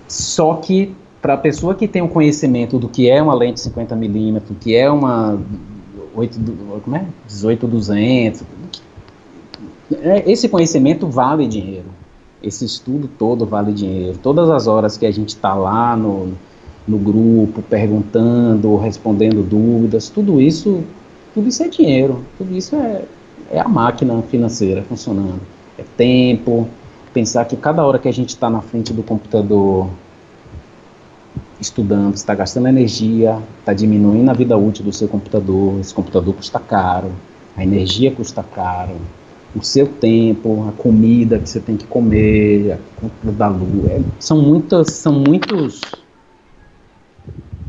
B: Só que para a pessoa que tem o um conhecimento do que é uma lente 50 milímetros, que é uma 8, como é? 18-200, é, esse conhecimento vale dinheiro. Esse estudo todo vale dinheiro. Todas as horas que a gente está lá no, no grupo, perguntando, respondendo dúvidas, tudo isso, tudo isso é dinheiro. Tudo isso é, é a máquina financeira funcionando. É tempo, pensar que cada hora que a gente está na frente do computador estudando, está gastando energia, está diminuindo a vida útil do seu computador, esse computador custa caro, a energia custa caro, o seu tempo, a comida que você tem que comer, a conta da luz, é, são muitas, são muitos,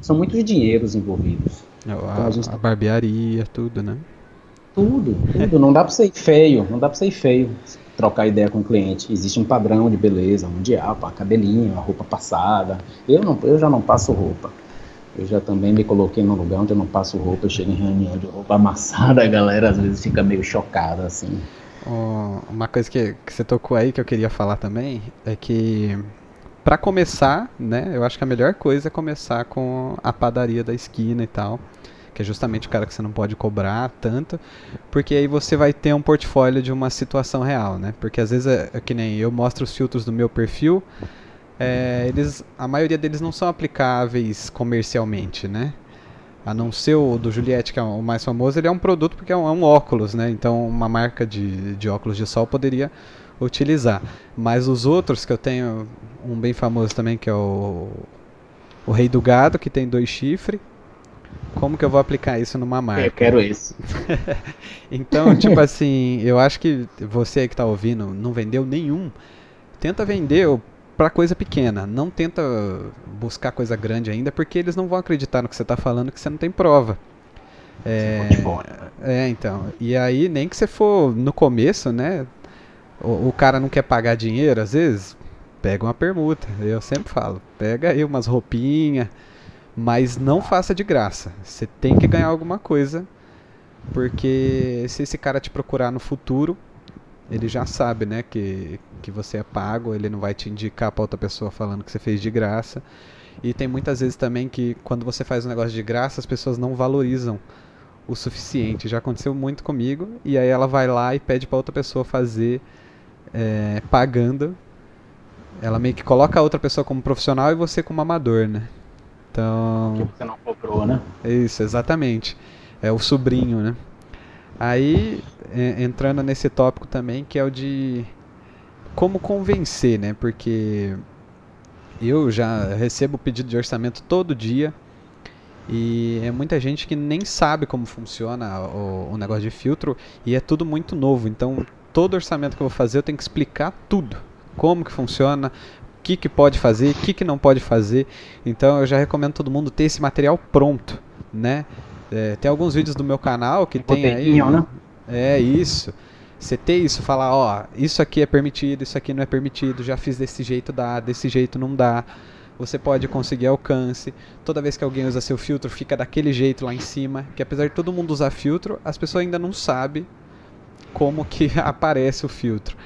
B: são muitos dinheiros envolvidos.
A: A, então, a, gente... a barbearia, tudo, né?
B: Tudo, tudo. Não dá para ser feio, não dá para ser feio trocar ideia com o cliente. Existe um padrão de beleza mundial, para cabelinho, a roupa passada. Eu não, eu já não passo roupa. Eu já também me coloquei num lugar onde eu não passo roupa, eu chego em reunião de roupa <laughs> amassada, a galera às vezes fica meio chocada assim.
A: uma coisa que, que você tocou aí que eu queria falar também é que para começar, né, eu acho que a melhor coisa é começar com a padaria da esquina e tal que é justamente o cara que você não pode cobrar tanto, porque aí você vai ter um portfólio de uma situação real, né? Porque às vezes é, é que nem eu mostro os filtros do meu perfil, é, eles, a maioria deles não são aplicáveis comercialmente, né? A não ser o do Juliette, que é o mais famoso, ele é um produto porque é um, é um óculos, né? Então uma marca de, de óculos de sol poderia utilizar. Mas os outros que eu tenho, um bem famoso também, que é o, o Rei do Gado, que tem dois chifres, como que eu vou aplicar isso numa marca?
B: Eu quero isso. <laughs>
A: então, tipo assim, eu acho que você que está ouvindo não vendeu nenhum. Tenta vender para coisa pequena. Não tenta buscar coisa grande ainda, porque eles não vão acreditar no que você está falando, que você não tem prova. É, é, então. E aí, nem que você for no começo, né? O, o cara não quer pagar dinheiro, às vezes, pega uma permuta. Eu sempre falo, pega aí umas roupinhas mas não faça de graça. Você tem que ganhar alguma coisa, porque se esse cara te procurar no futuro, ele já sabe, né, que, que você é pago, ele não vai te indicar para outra pessoa falando que você fez de graça. E tem muitas vezes também que quando você faz um negócio de graça, as pessoas não valorizam o suficiente. Já aconteceu muito comigo, e aí ela vai lá e pede para outra pessoa fazer é, pagando. Ela meio que coloca a outra pessoa como profissional e você como amador, né? Então.
B: Que você não cobrou, né?
A: Isso, exatamente. É o sobrinho, né? Aí, entrando nesse tópico também, que é o de como convencer, né? Porque eu já recebo pedido de orçamento todo dia e é muita gente que nem sabe como funciona o, o, negócio de filtro e é tudo muito novo. Então, todo orçamento que eu vou fazer, eu tenho que explicar tudo. Como que funciona, que, que pode fazer, o que, que não pode fazer. Então eu já recomendo todo mundo ter esse material pronto, né? É, tem alguns vídeos do meu canal que tem, tem aí. Né? É isso. Você ter isso, falar, ó, isso aqui é permitido, isso aqui não é permitido, já fiz desse jeito, dá, desse jeito não dá. Você pode conseguir alcance. Toda vez que alguém usa seu filtro, fica daquele jeito lá em cima. Que apesar de todo mundo usar filtro, as pessoas ainda não sabem como que <laughs> aparece o filtro.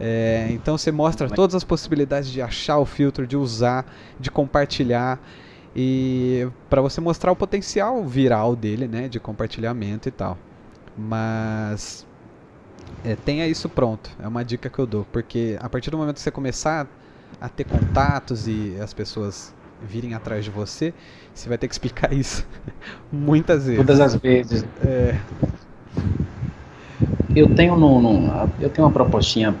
A: É, então você mostra todas as possibilidades de achar o filtro, de usar, de compartilhar e para você mostrar o potencial viral dele, né, de compartilhamento e tal. Mas é, tenha isso pronto, é uma dica que eu dou, porque a partir do momento que você começar a ter contatos e as pessoas virem atrás de você, você vai ter que explicar <laughs> isso muitas vezes.
B: Todas as vezes. É. Eu tenho no, no, eu tenho uma propostinha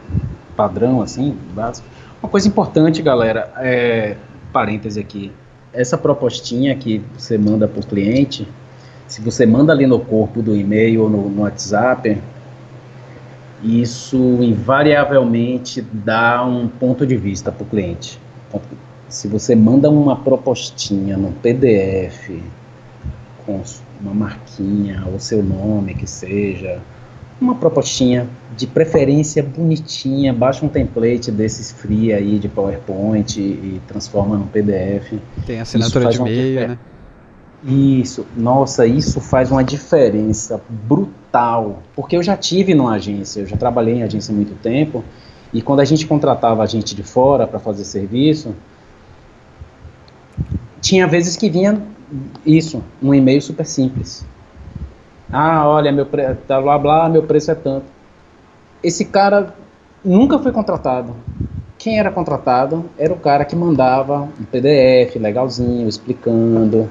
B: padrão assim, básico. Uma coisa importante, galera, é parêntese aqui. Essa propostinha que você manda para o cliente, se você manda ali no corpo do e-mail ou no, no WhatsApp, isso invariavelmente dá um ponto de vista para o cliente. Se você manda uma propostinha no PDF com uma marquinha ou seu nome que seja, uma propostinha de preferência bonitinha, baixa um template desses free aí de PowerPoint e, e transforma no PDF.
A: Tem assinatura de e-mail, né?
B: Isso, nossa, isso faz uma diferença brutal. Porque eu já tive numa agência, eu já trabalhei em agência há muito tempo, e quando a gente contratava a gente de fora para fazer serviço, tinha vezes que vinha isso, um e-mail super simples. Ah, olha, meu pre... tá, blá blá, meu preço é tanto. Esse cara nunca foi contratado. Quem era contratado era o cara que mandava um PDF legalzinho, explicando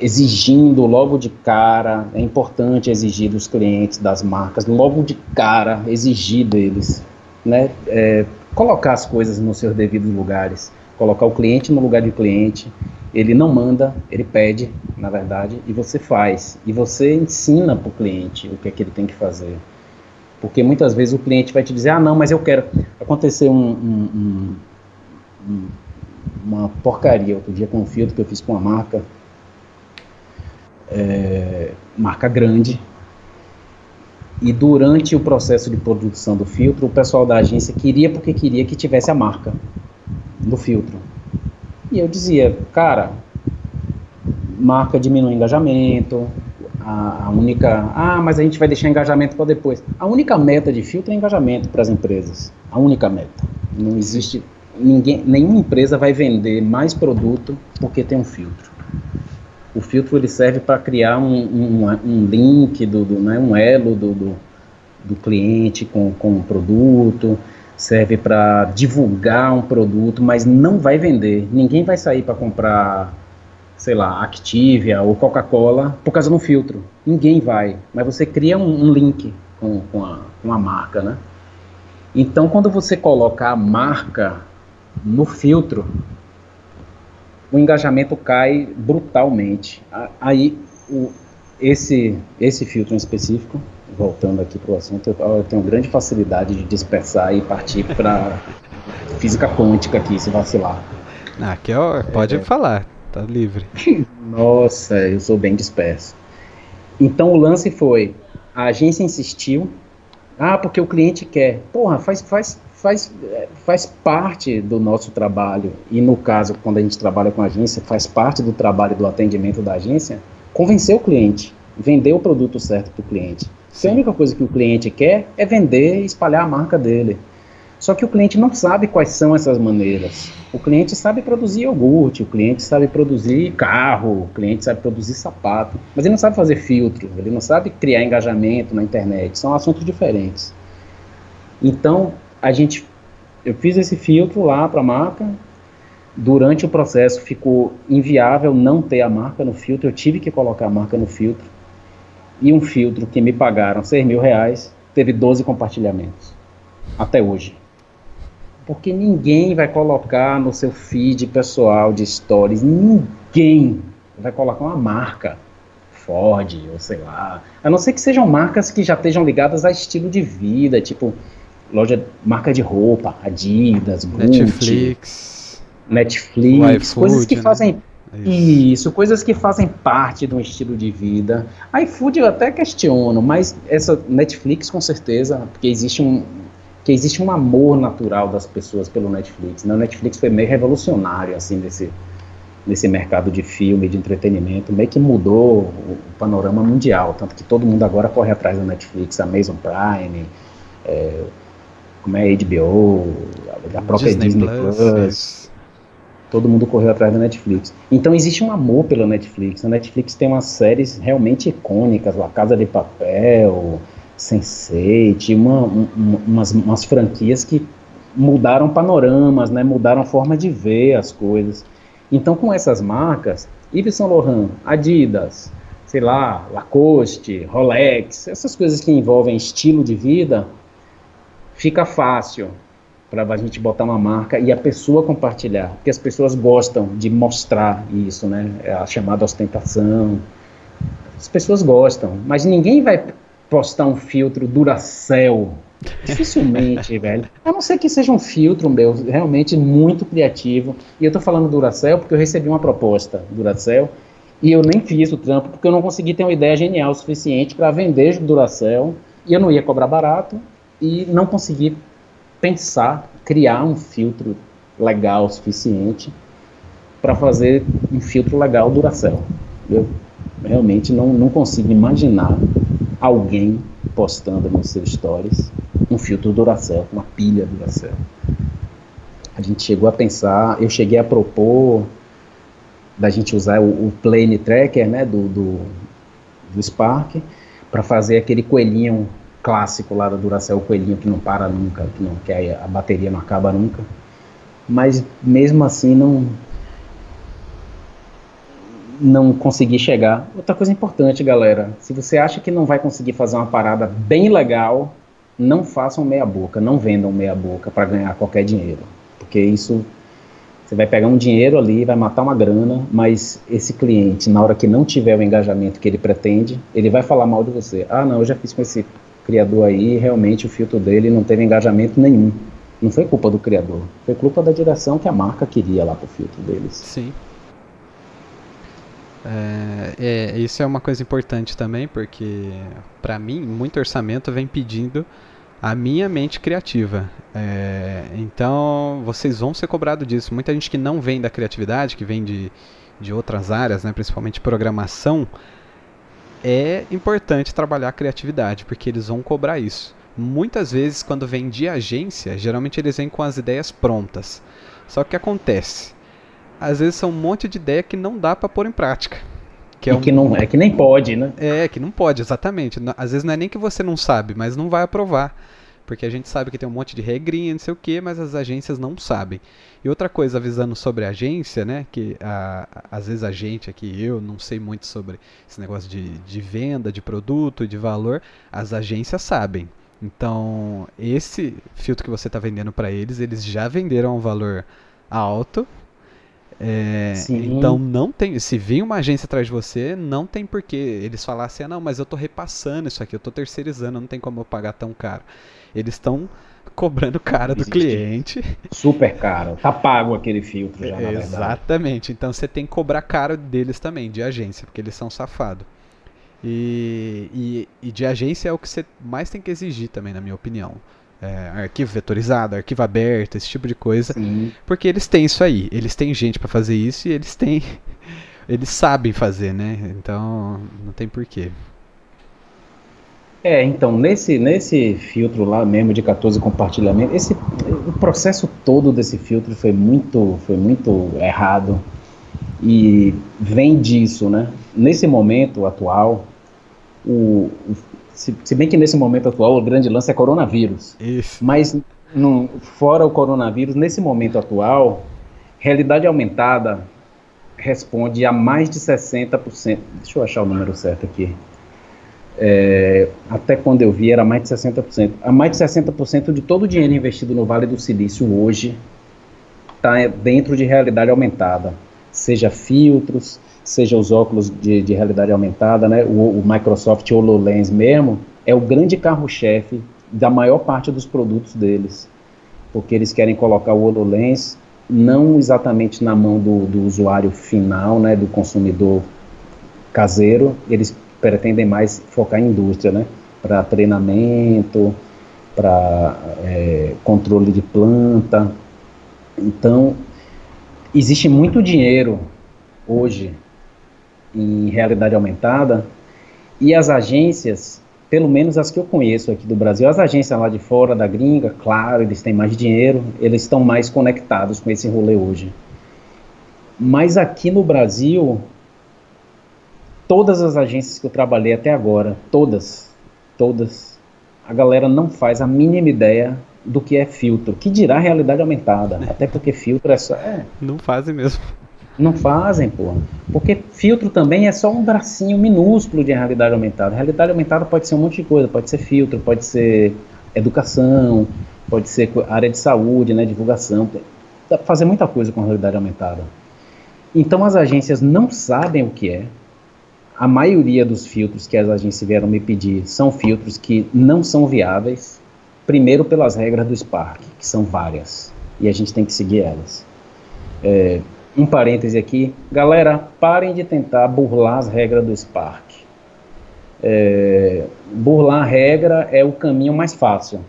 B: exigindo logo de cara, é importante exigir dos clientes, das marcas, logo de cara, exigir deles, né? É, colocar as coisas nos seus devidos lugares, colocar o cliente no lugar do cliente. Ele não manda, ele pede, na verdade, e você faz. E você ensina para o cliente o que é que ele tem que fazer. Porque muitas vezes o cliente vai te dizer, ah, não, mas eu quero. Aconteceu um, um, um, uma porcaria outro dia com um filtro que eu fiz com uma marca é, marca grande. E durante o processo de produção do filtro, o pessoal da agência queria porque queria que tivesse a marca do filtro. E eu dizia, cara, marca diminui o engajamento, a, única. Ah, mas a gente vai deixar engajamento para depois. A única meta de filtro é engajamento para as empresas. A única meta. Não existe. Ninguém, nenhuma empresa vai vender mais produto porque tem um filtro. O filtro ele serve para criar um, um, um, link, do, do né, um elo do, do, do cliente com, com o produto, serve para divulgar um produto, mas não vai vender. Ninguém vai sair para comprar, sei lá, Activia ou Coca-Cola por causa do filtro. Ninguém vai. Mas você cria um, um link com, com, a, com a marca, né? Então, quando você coloca a marca no filtro, o engajamento cai brutalmente. Aí, o, esse, esse filtro em específico, voltando aqui para o assunto, eu, tenho grande facilidade de dispersar e partir para <laughs> física quântica aqui, se vacilar.
A: Ah, aqui ó, pode é, falar, tá livre. <laughs>
B: Nossa, eu sou bem disperso. Então o lance foi, a agência insistiu, ah, porque o cliente quer. Porra, faz, faz, faz, faz parte do nosso trabalho, e no caso, quando a gente trabalha com agência, faz parte do trabalho do atendimento da agência, convencer o cliente, vender o produto certo para o cliente. Se a única coisa que o cliente quer é vender e espalhar a marca dele. Só que o cliente não sabe quais são essas maneiras. O cliente sabe produzir iogurte, o cliente sabe produzir carro, o cliente sabe produzir sapato, mas ele não sabe fazer filtro, ele não sabe criar engajamento na internet. São assuntos diferentes. Então, a gente, eu fiz esse filtro lá para a marca. Durante o processo ficou inviável não ter a marca no filtro. Eu tive que colocar a marca no filtro. E um filtro que me pagaram 6 mil reais teve 12 compartilhamentos. Até hoje. Porque ninguém vai colocar no seu feed pessoal de stories, ninguém vai colocar uma marca. Ford, ou sei lá. A não ser que sejam marcas que já estejam ligadas a estilo de vida, tipo loja, marca de roupa, Adidas, Gucci,
A: Netflix,
B: Netflix, coisas que né? Fazem Isso. Isso. coisas que fazem parte de um estilo de vida. A iFood eu até questiono, mas essa Netflix com certeza, porque existe um que existe um amor natural das pessoas pelo Netflix. Né? O Netflix foi meio revolucionário assim nesse nesse mercado de filme, de entretenimento, meio que mudou o, panorama mundial, tanto que todo mundo agora corre atrás da Netflix, Amazon Prime, é, como é HBO, a própria Disney, Disney Plus, Plus todo mundo correu atrás da Netflix. Então existe um amor pela Netflix. A Netflix tem umas séries realmente icônicas, A Casa de Papel, Sense8, uma, uma, umas, umas franquias que mudaram panoramas, né, mudaram a forma de ver as coisas. Então com essas marcas, Yves Saint Laurent, Adidas, sei lá, Lacoste, Rolex, essas coisas que envolvem estilo de vida, fica fácil para a gente botar uma marca e a pessoa compartilhar, porque as pessoas gostam de mostrar isso, né? É a chamada ostentação. As pessoas gostam, mas ninguém vai postar um filtro Duracell. Dificilmente, <laughs> velho. A não ser que seja um filtro, meu, realmente muito criativo. E eu tô falando Duracell porque eu recebi uma proposta Duracell e eu nem fiz o trampo porque eu não consegui ter uma ideia genial o suficiente para vender Duracell e eu não ia cobrar barato e não consegui pensar, criar um filtro legal o suficiente para fazer um filtro legal Duracell. Eu realmente não, não consigo imaginar alguém postando nos seus stories um filtro Duracell, uma pilha Duracell. A gente chegou a pensar, eu cheguei a propor da gente usar o, o Plane Tracker né, do, do, do Spark para fazer aquele coelhinho clássico lá da Duracell, o coelhinho que não para nunca, que, não, que a, a bateria não acaba nunca. Mas mesmo assim não não consegui chegar. Outra coisa importante, galera, se você acha que não vai conseguir fazer uma parada bem legal, não façam meia boca, não vendam meia boca para ganhar qualquer dinheiro, porque isso você vai pegar um dinheiro ali, vai matar uma grana, mas esse cliente, na hora que não tiver o engajamento que ele pretende, ele vai falar mal de você. Ah, não, eu já fiz com esse criador aí, realmente o filtro dele não teve engajamento nenhum. Não foi culpa do criador, foi culpa da direção que a marca queria lá pro filtro deles.
A: Sim. É, é, isso é uma coisa importante também, porque para mim, muito orçamento vem pedindo a minha mente criativa. É, então, vocês vão ser cobrados disso. Muita gente que não vem da criatividade, que vem de, de outras áreas, né, principalmente programação, é importante trabalhar a criatividade, porque eles vão cobrar isso. Muitas vezes, quando vem de agência, geralmente eles vêm com as ideias prontas. Só que o que acontece? Às vezes são um monte de ideia que não dá para pôr em prática.
B: Que é, um... que não, é que nem pode, né?
A: É, que não pode, exatamente. Às vezes não é nem que você não sabe, mas não vai aprovar. Porque a gente sabe que tem um monte de regrinha, não sei o que, mas as agências não sabem. E outra coisa, avisando sobre a agência, né? Que a, às vezes a gente aqui, eu não sei muito sobre esse negócio de, de venda, de produto, de valor, as agências sabem. Então, esse filtro que você está vendendo para eles, eles já venderam a um valor alto. É, então não tem, se vir uma agência atrás de você, não tem porquê eles falassem, ah, não, mas eu estou repassando isso aqui, eu estou terceirizando, não tem como eu pagar tão caro. Eles estão cobrando caro do cliente.
B: Super caro. Tá pago aquele filtro já,
A: Exatamente. Então você tem que cobrar caro deles também, de agência, porque eles são safados. E, e, e, de agência é o que você mais tem que exigir também, na minha opinião. É, arquivo vetorizado, arquivo aberto, esse tipo de coisa. Sim. Porque eles têm isso aí. Eles têm gente para fazer isso e eles têm. <laughs> Eles sabem fazer, né? Então não tem porquê.
B: É, então, nesse, nesse filtro lá mesmo de 14 compartilhamentos, esse, o processo todo desse filtro foi muito, foi muito errado e vem disso, né? Nesse momento atual, o, se, se, bem que nesse momento atual o grande lance é coronavírus,
A: Isso.
B: mas no, fora o coronavírus, nesse momento atual, realidade aumentada responde a mais de 60%. Deixa eu achar o número certo aqui é, até quando eu vi, era mais de 60%. A mais de 60% de todo o dinheiro investido no Vale do Silício hoje está dentro de realidade aumentada. Seja filtros, seja os óculos de, de realidade aumentada, né? o, o Microsoft HoloLens mesmo, é o grande carro-chefe da maior parte dos produtos deles. Porque eles querem colocar o HoloLens não exatamente na mão do, do usuário final, né, do consumidor caseiro, eles pretendem mais focar em indústria, né, para treinamento, para é, controle de planta. Então, existe muito dinheiro hoje em realidade aumentada e as agências, pelo menos as que eu conheço aqui do Brasil, as agências lá de fora da gringa, claro, eles têm mais dinheiro, eles estão mais conectados com esse rolê hoje. Mas aqui no Brasil, todas as agências que eu trabalhei até agora, todas, todas, a galera não faz a mínima ideia do que é filtro, que dirá realidade aumentada, até porque filtro é só... É,
A: não fazem mesmo.
B: Não fazem, porra. Porque filtro também é só um bracinho minúsculo de realidade aumentada. Realidade aumentada pode ser um monte de coisa, pode ser filtro, pode ser educação, pode ser área de saúde, né, divulgação. Dá pra fazer muita coisa com realidade aumentada. Então as agências não sabem o que é. A maioria dos filtros que as agências vieram me pedir são filtros que não são viáveis. Primeiro pelas regras do Spark, que são várias, e a gente tem que seguir elas. É, um parêntese aqui. Galera, parem de tentar burlar as regras do Spark. É, burlar a regra é o caminho mais fácil.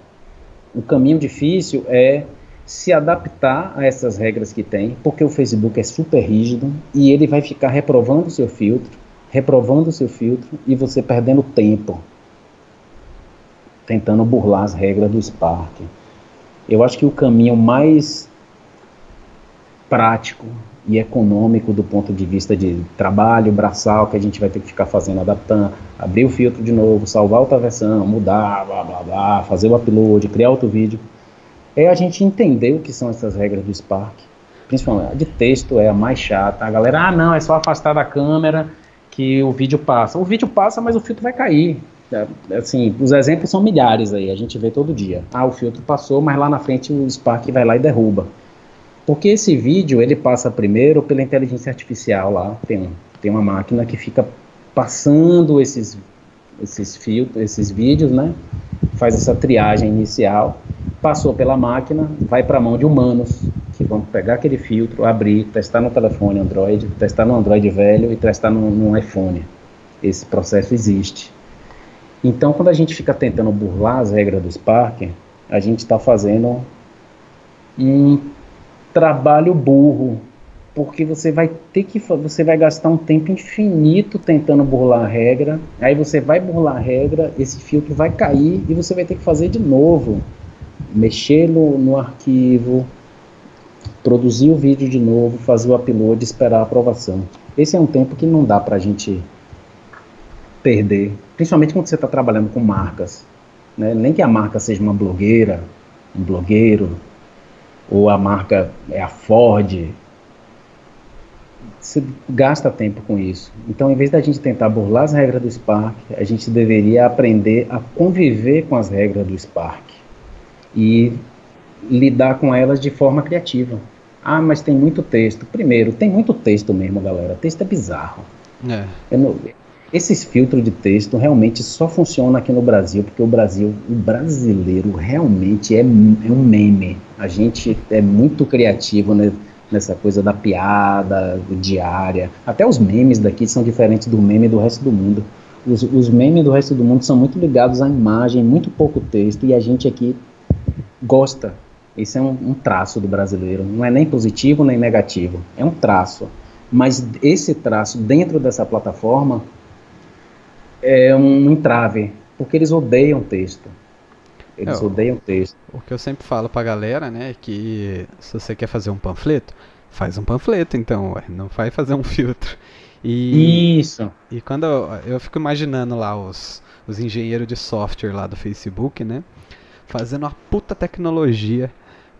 B: O caminho difícil é se adaptar a essas regras que tem, porque o Facebook é super rígido e ele vai ficar reprovando o seu filtro, reprovando o seu filtro e você perdendo tempo tentando burlar as regras do Spark. Eu acho que o caminho mais prático e econômico do ponto de vista de trabalho braçal que a gente vai ter que ficar fazendo, adaptando, abrir o filtro de novo, salvar outra versão, mudar, blá blá blá, fazer o upload, criar outro vídeo. É a gente entender o que são essas regras do Spark. Principalmente a de texto é a mais chata. A galera, ah não, é só afastar da câmera que o vídeo passa. O vídeo passa, mas o filtro vai cair. É, assim, os exemplos são milhares aí, a gente vê todo dia. Ah, o filtro passou, mas lá na frente o Spark vai lá e derruba. Porque esse vídeo ele passa primeiro pela inteligência artificial lá, tem, tem uma máquina que fica passando esses, esses filtros, esses vídeos, né? Faz essa triagem inicial, passou pela máquina, vai para a mão de humanos que vão pegar aquele filtro, abrir, testar no telefone Android, testar no Android velho e testar no, no iPhone. Esse processo existe. Então, quando a gente fica tentando burlar as regras do Spark, a gente está fazendo um trabalho burro, porque você vai ter que você vai gastar um tempo infinito tentando burlar a regra, aí você vai burlar a regra, esse filtro vai cair e você vai ter que fazer de novo, mexer no, no arquivo, produzir o vídeo de novo, fazer o upload, esperar a aprovação. Esse é um tempo que não dá para a gente perder, principalmente quando você está trabalhando com marcas, né? nem que a marca seja uma blogueira, um blogueiro, ou a marca é a Ford. Você gasta tempo com isso. Então, em vez da gente tentar burlar as regras do Spark, a gente deveria aprender a conviver com as regras do Spark e lidar com elas de forma criativa. Ah, mas tem muito texto. Primeiro, tem muito texto mesmo, galera. Texto é bizarro. É. Não, esses filtros de texto realmente só funcionam aqui no Brasil, porque o Brasil, o brasileiro realmente é, é um meme. A gente é muito criativo né, nessa coisa da piada diária. Até os memes daqui são diferentes do meme do resto do mundo. Os, os memes do resto do mundo são muito ligados à imagem, muito pouco texto, e a gente aqui gosta. Esse é um, um traço do brasileiro. Não é nem positivo nem negativo, é um traço. Mas esse traço dentro dessa plataforma é um entrave, porque eles odeiam texto. Eles é, odeiam texto.
A: O que eu sempre falo pra galera, né, é que se você quer fazer um panfleto, faz um panfleto, então, não vai fazer um <laughs> filtro.
B: E, Isso.
A: E quando eu, eu fico imaginando lá os, os engenheiros de software lá do Facebook, né, fazendo uma puta tecnologia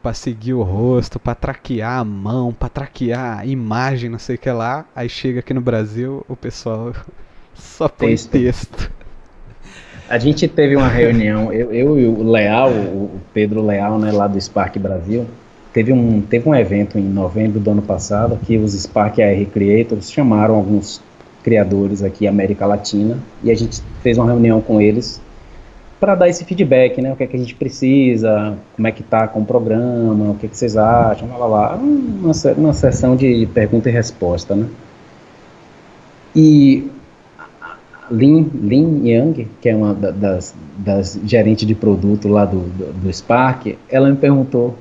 A: para seguir o rosto, para traquear a mão, para traquear a imagem, não sei o que lá. Aí chega aqui no Brasil, o pessoal <laughs> só põe texto. texto.
B: A gente teve uma reunião, eu, eu e o Leal, o Pedro Leal, né, lá do Spark Brasil, teve um, teve um evento em novembro do ano passado que os Spark AR Creators chamaram alguns criadores aqui América Latina e a gente fez uma reunião com eles para dar esse feedback, né? O que é que a gente precisa, como é que tá com o programa, o que, é que vocês acham, lá, lá, lá. Uma, uma sessão de pergunta e resposta, né? E Lin, Lin Yang, que é uma das, das gerentes de produto lá do, do, do Spark, ela me perguntou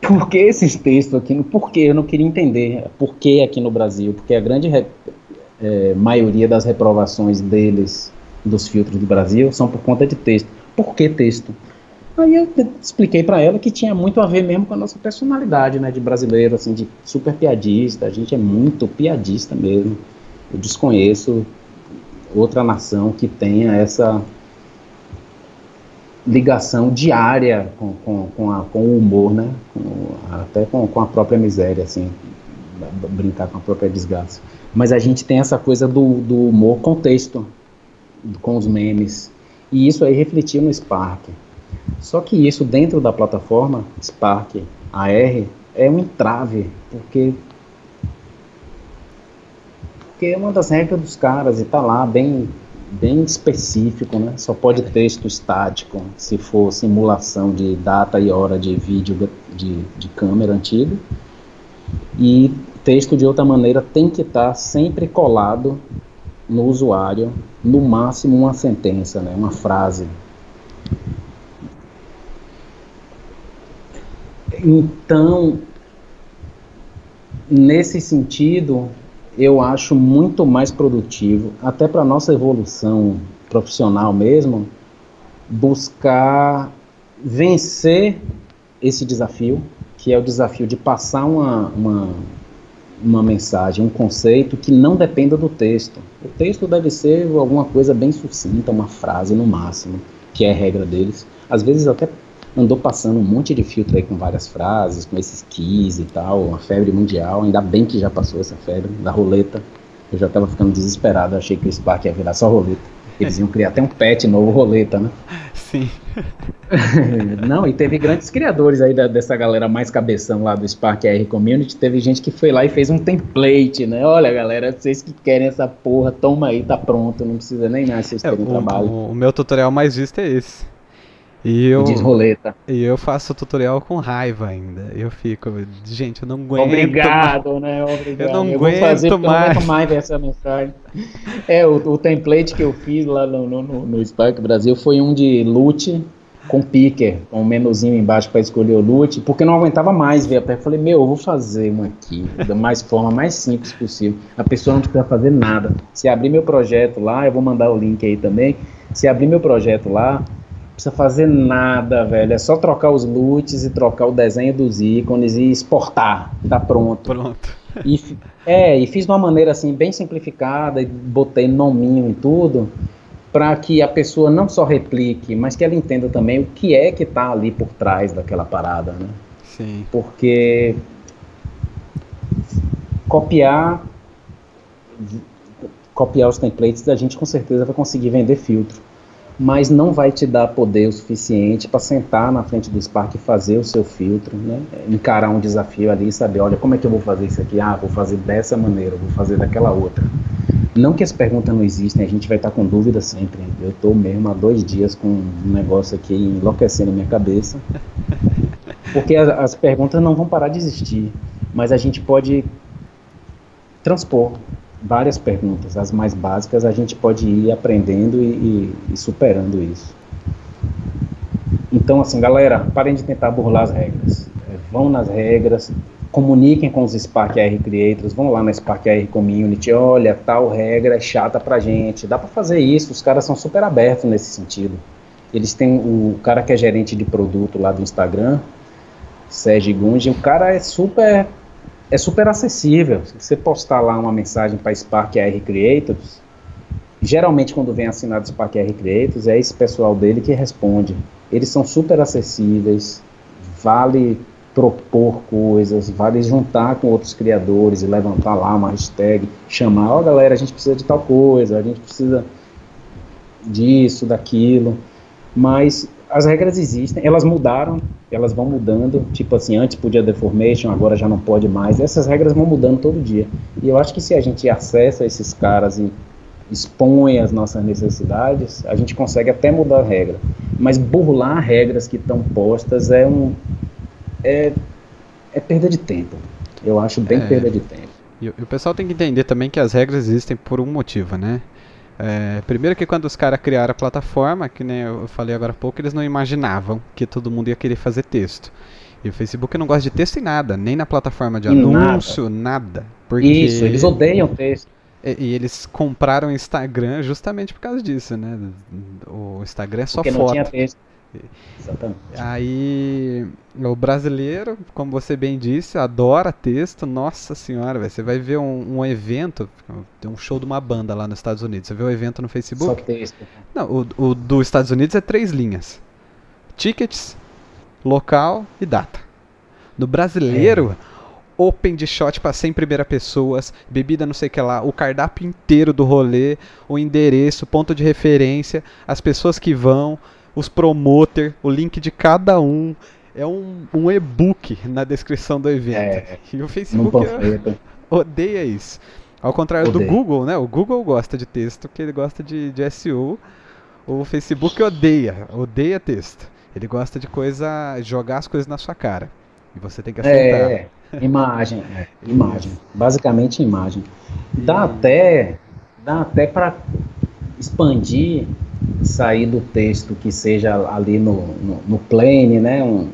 B: por que esses textos aqui, por que eu não queria entender, por que aqui no Brasil, porque a grande é, maioria das reprovações deles dos filtros do Brasil são por conta de texto. Por que texto? Aí eu expliquei para ela que tinha muito a ver mesmo com a nossa personalidade, né, de brasileiro, assim, de super piadista. A gente é muito piadista mesmo. Eu desconheço outra nação que tenha essa ligação diária com, com, com, a, com o humor, né? Com, até com, com a própria miséria, assim, brincar com a própria desgraça. Mas a gente tem essa coisa do, do humor contexto com os memes. E isso aí refletiu no Spark. Só que isso dentro da plataforma Spark AR é um entrave, porque porque é uma das regras dos caras e tá lá bem bem específico, né? Só pode texto estático, se for simulação de data e hora de vídeo de, de câmera antigo. E texto de outra maneira tem que estar tá sempre colado no usuário, no máximo uma sentença, né, uma frase. Então, nesse sentido, eu acho muito mais produtivo, até para nossa evolução profissional mesmo, buscar vencer esse desafio, que é o desafio de passar uma, uma uma mensagem, um conceito que não dependa do texto. O texto deve ser alguma coisa bem sucinta, uma frase no máximo, que é a regra deles. Às vezes até andou passando um monte de filtro aí com várias frases, com esses keys e tal, uma febre mundial. Ainda bem que já passou essa febre da roleta. Eu já estava ficando desesperado, achei que o Spark ia virar só roleta. Eles iam criar até um pet novo roleta, né?
A: Sim. <laughs>
B: Não, e teve grandes criadores aí da, dessa galera mais cabeção lá do Spark R Community. Teve gente que foi lá e fez um template, né? Olha, galera, vocês que querem essa porra, toma aí, tá pronto. Não precisa nem mais vocês é, terem
A: o,
B: trabalho.
A: O, o meu tutorial mais visto é esse. E eu, e eu faço tutorial com raiva ainda. Eu fico, gente, eu não aguento.
B: Obrigado, né? Obrigado.
A: Eu não eu aguento fazer, mais. Eu não
B: mais ver essa mensagem. É, o, o, template que eu fiz lá no, no, no Spark Brasil foi um de loot com picker, com um menuzinho embaixo para escolher o loot, porque não aguentava mais ver a peça. Falei, meu, eu vou fazer uma aqui, da mais forma mais simples possível. A pessoa não precisa fazer nada. Se abrir meu projeto lá, eu vou mandar o link aí também. Se abrir meu projeto lá, precisa fazer nada, velho. É só trocar os loots e trocar o desenho dos ícones e exportar. Tá pronto.
A: Pronto.
B: E, é, e fiz de uma maneira assim, bem simplificada, e botei nominho e tudo, para que a pessoa não só replique, mas que ela entenda também o que é que tá ali por trás daquela parada, né?
A: Sim.
B: Porque copiar copiar os templates, a gente com certeza vai conseguir vender filtro mas não vai te dar poder o suficiente para sentar na frente do Spark e fazer o seu filtro, né? encarar um desafio ali e saber, olha, como é que eu vou fazer isso aqui? Ah, vou fazer dessa maneira, vou fazer daquela outra. Não que as perguntas não existem, a gente vai estar com dúvida sempre. Eu estou mesmo há dois dias com um negócio aqui enlouquecendo a minha cabeça, <laughs> porque as, as perguntas não vão parar de existir, mas a gente pode transpor várias perguntas, as mais básicas, a gente pode ir aprendendo e, e, e superando isso. Então, assim, galera, parem de tentar burlar as regras. É, vão nas regras, comuniquem com os Spark R Creators, vão lá na Spark R Community, olha, tal regra é chata pra gente, dá para fazer isso, os caras são super abertos nesse sentido. Eles têm o cara que é gerente de produto lá do Instagram, Sérgio Gunge, o cara é super é super acessível. Se você postar lá uma mensagem para Spark AR Creators, geralmente quando vem assinado Spark AR Creators, é esse pessoal dele que responde. Eles são super acessíveis, vale propor coisas, vale juntar com outros criadores e levantar lá uma hashtag, chamar, ó oh, galera, a gente precisa de tal coisa, a gente precisa disso, daquilo, mas as regras existem, elas mudaram, elas vão mudando, tipo assim, antes podia deformation, agora já não pode mais. Essas regras vão mudando todo dia. E eu acho que se a gente acessa esses caras e expõe as nossas necessidades, a gente consegue até mudar a regra. Mas burlar regras que estão postas é um é, é perda de tempo. Eu acho bem é, perda de tempo.
A: E, e, o pessoal tem que entender também que as regras existem por um motivo, né? É, primeiro que quando os caras criaram a plataforma, que nem eu falei agora há pouco, eles não imaginavam que todo mundo ia querer fazer texto. E o Facebook não gosta de texto em nada, nem na plataforma de anúncio, nada. nada
B: porque... Isso, eles odeiam texto.
A: E, e, eles compraram o Instagram justamente por causa disso, né? O Instagram é só porque foto. Não tinha texto. Exatamente. Aí o brasileiro, como você bem disse, adora texto. Nossa senhora, véio, você vai ver um, um, evento, tem um show de uma banda lá nos Estados Unidos. Você vê o evento no Facebook? Só que texto. Não, o, o dos Estados Unidos é três linhas: tickets, local e data. No brasileiro, é. open de shot para 100 primeira pessoas, bebida não sei o que lá, o cardápio inteiro do rolê, o endereço, ponto de referência, as pessoas que vão os promoter, o link de cada um. É um, um e-book na descrição do evento. É, e o Facebook odeia isso. Ao contrário do Google, né? O Google gosta de texto, porque ele gosta de, de SEO. O Facebook odeia, odeia texto. Ele gosta de coisa, jogar as coisas na sua cara. E você tem que aceitar.
B: É, imagem, é, imagem. Basicamente imagem. Dá até, dá até para expandir sair do texto que seja ali no, no, no plane, né? Um,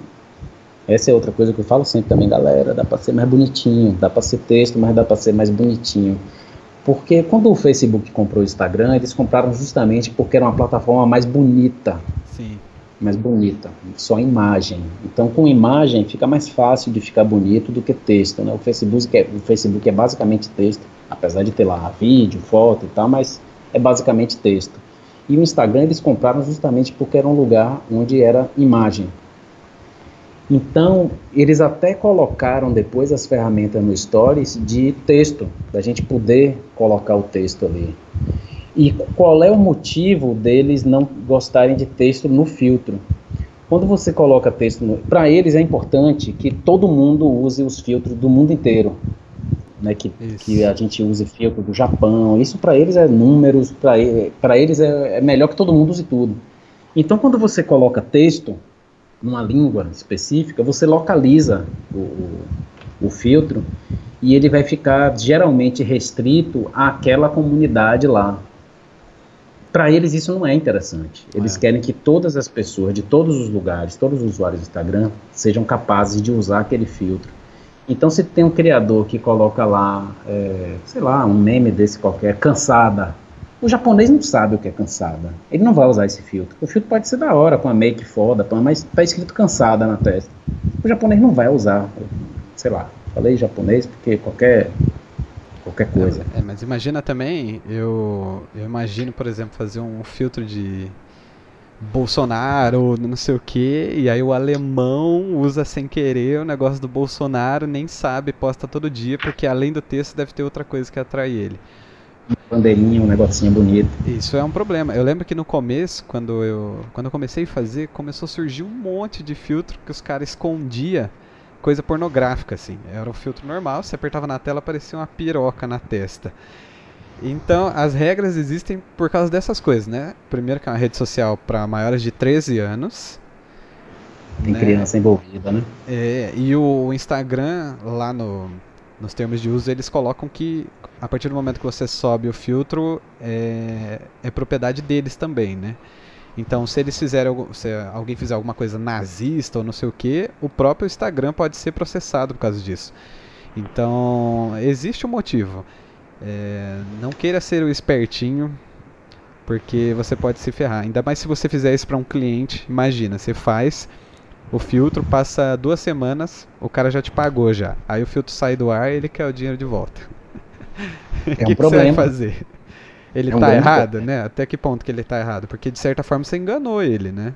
B: essa é outra coisa que eu falo sempre também, galera. Dá para ser mais bonitinho, dá para ser texto, mas dá para ser mais bonitinho. Porque quando o Facebook comprou o Instagram, eles compraram justamente porque era uma plataforma mais bonita. Sim. Mais bonita, só imagem. Então, com imagem fica mais fácil de ficar bonito do que texto, né? O Facebook é, o Facebook é basicamente texto, apesar de ter lá vídeo, foto e tal, mas é basicamente texto. E o Instagram eles compraram justamente porque era um lugar onde era imagem. Então, eles até colocaram depois as ferramentas no Stories de texto, da gente poder colocar o texto ali. E qual é o motivo deles não gostarem de texto no filtro? Quando você coloca texto, para eles é importante que todo mundo use os filtros do mundo inteiro né, que, que a gente use filtro do Japão. Isso para eles é números, para eles é, é, melhor que todo mundo use tudo. Então, quando você coloca texto numa língua específica, você localiza o, o, o filtro e ele vai ficar geralmente restrito àquela comunidade lá. Para eles isso não é interessante. Eles é. querem que todas as pessoas de todos os lugares, todos os usuários do Instagram, sejam capazes de usar aquele filtro então, se tem um criador que coloca lá, é, sei lá, um meme desse qualquer, cansada, o japonês não sabe o que é cansada. Ele não vai usar esse filtro. O filtro pode ser da hora, com a make foda, mas tá escrito cansada na testa. O japonês não vai usar. Sei lá, falei japonês porque qualquer qualquer coisa.
A: É, é, mas imagina também, eu, eu imagino, por exemplo, fazer um filtro de Bolsonaro, não sei o que, e aí o alemão usa sem querer o negócio do Bolsonaro, nem sabe, posta todo dia, porque além do texto deve ter outra coisa que atrai ele.
B: Bandeirinha, um negocinho bonito.
A: Isso é um problema. Eu lembro que no começo, quando eu, quando eu comecei a fazer, começou a surgir um monte de filtro que os caras escondia coisa pornográfica, assim. Era um filtro normal, você apertava na tela, aparecia uma piroca na testa. Então, as regras existem por causa dessas coisas, né? Primeiro que é uma rede social para maiores de 13 anos.
B: Tem né? criança envolvida, né?
A: É, e o Instagram, lá no, nos termos de uso, eles colocam que a partir do momento que você sobe o filtro, é, é propriedade deles também, né? Então, se eles fizerem, se alguém fizer alguma coisa nazista ou não sei o que, o próprio Instagram pode ser processado por causa disso. Então, existe um motivo. É, não queira ser o espertinho, porque você pode se ferrar. Ainda mais se você fizer isso para um cliente. Imagina, você faz o filtro, passa duas semanas, o cara já te pagou já. Aí o filtro sai do ar e ele quer o dinheiro de volta.
B: É <laughs> um que, que você vai
A: fazer? Ele é um tá errado, né? Até que ponto que ele tá errado? Porque de certa forma você enganou ele, né?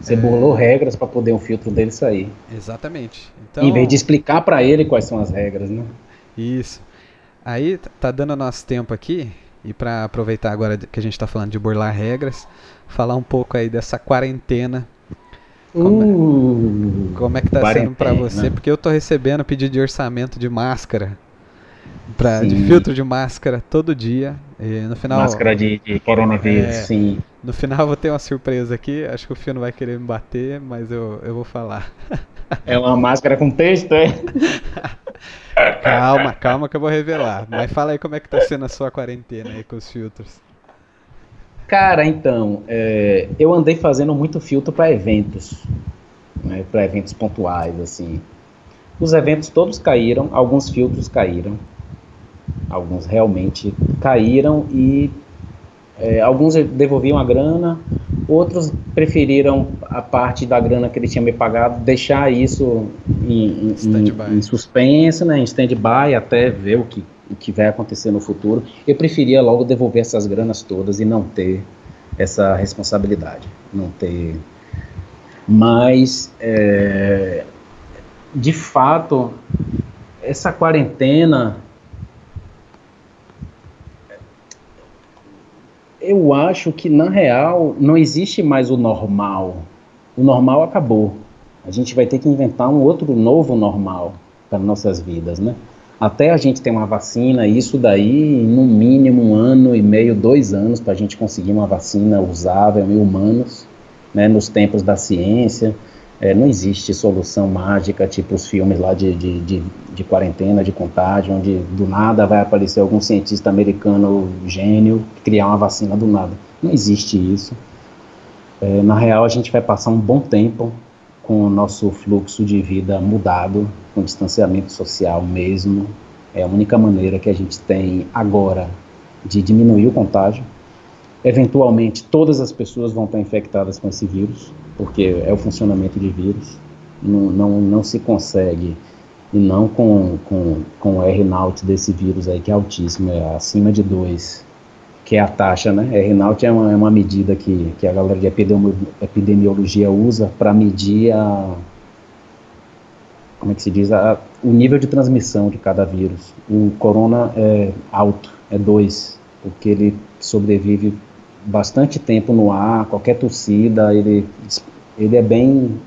B: Você é... bolou regras para poder o filtro dele sair.
A: Exatamente.
B: Então... Em vez de explicar para ele quais são as regras, né?
A: Isso. Aí tá dando nosso tempo aqui, e para aproveitar agora que a gente está falando de burlar regras, falar um pouco aí dessa quarentena. Como, é, uh, como é que tá sendo para você? Porque eu tô recebendo pedido de orçamento de máscara Pra, de filtro de máscara todo dia. E no final.
B: Máscara de, de coronavírus, é, sim.
A: No final eu vou ter uma surpresa aqui. Acho que o Fio não vai querer me bater, mas eu, eu vou falar.
B: É uma máscara com texto, é? <laughs>
A: calma, calma que eu vou revelar. Mas fala aí como é que tá sendo a sua quarentena aí com os filtros.
B: Cara, então, é, eu andei fazendo muito filtro para eventos, né, para eventos pontuais, assim. Os eventos todos caíram, alguns filtros caíram, alguns realmente caíram e é, alguns devolviam a grana, outros preferiram a parte da grana que ele tinha me pagado, deixar isso em, em, em suspenso, né, em stand-by, até ver o que, o que vai acontecer no futuro. Eu preferia logo devolver essas granas todas e não ter essa responsabilidade, não ter. Mas, é, de fato, essa quarentena eu acho que na real não existe mais o normal. O normal acabou. A gente vai ter que inventar um outro novo normal para nossas vidas, né? Até a gente ter uma vacina, isso daí, no mínimo um ano e meio, dois anos, para a gente conseguir uma vacina usável em humanos, né? Nos tempos da ciência. É, não existe solução mágica, tipo os filmes lá de, de, de, de, quarentena, de contágio, onde do nada vai aparecer algum cientista americano gênio criar uma vacina do nada. Não existe isso. É, na real, a gente vai passar um bom tempo com o nosso fluxo de vida mudado, com distanciamento social mesmo. É a única maneira que a gente tem agora de diminuir o contágio. Eventualmente, todas as pessoas vão estar infectadas com esse vírus porque é o funcionamento de vírus, não, não, não se consegue, e não com, com, com o R-Naut desse vírus aí, que é altíssimo, é acima de 2, que é a taxa, né? R-Naut é uma, é uma medida que, que a galera de epidemiologia usa para medir a, como é que se diz, a, o nível de transmissão de cada vírus. O corona é alto, é 2, porque ele sobrevive bastante tempo no ar, qualquer tossida, ele, ele é bem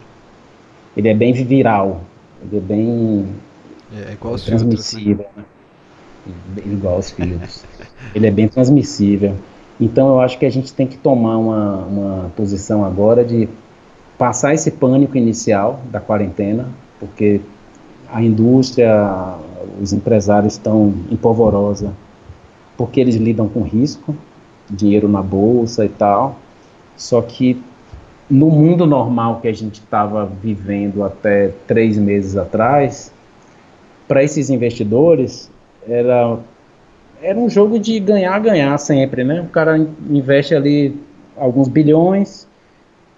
B: ele é bem viral, ele é bem
A: é, é igual aos transmissível,
B: filtros, né? igual aos filtros. <laughs> ele é bem transmissível. Então eu acho que a gente tem que tomar uma, uma posição agora de passar esse pânico inicial da quarentena, porque a indústria, os empresários estão em polvorosa, porque eles lidam com risco, dinheiro na bolsa e tal. Só que no mundo normal que a gente estava vivendo até três meses atrás, para esses investidores era era um jogo de ganhar ganhar sempre, né? O cara investe ali alguns bilhões,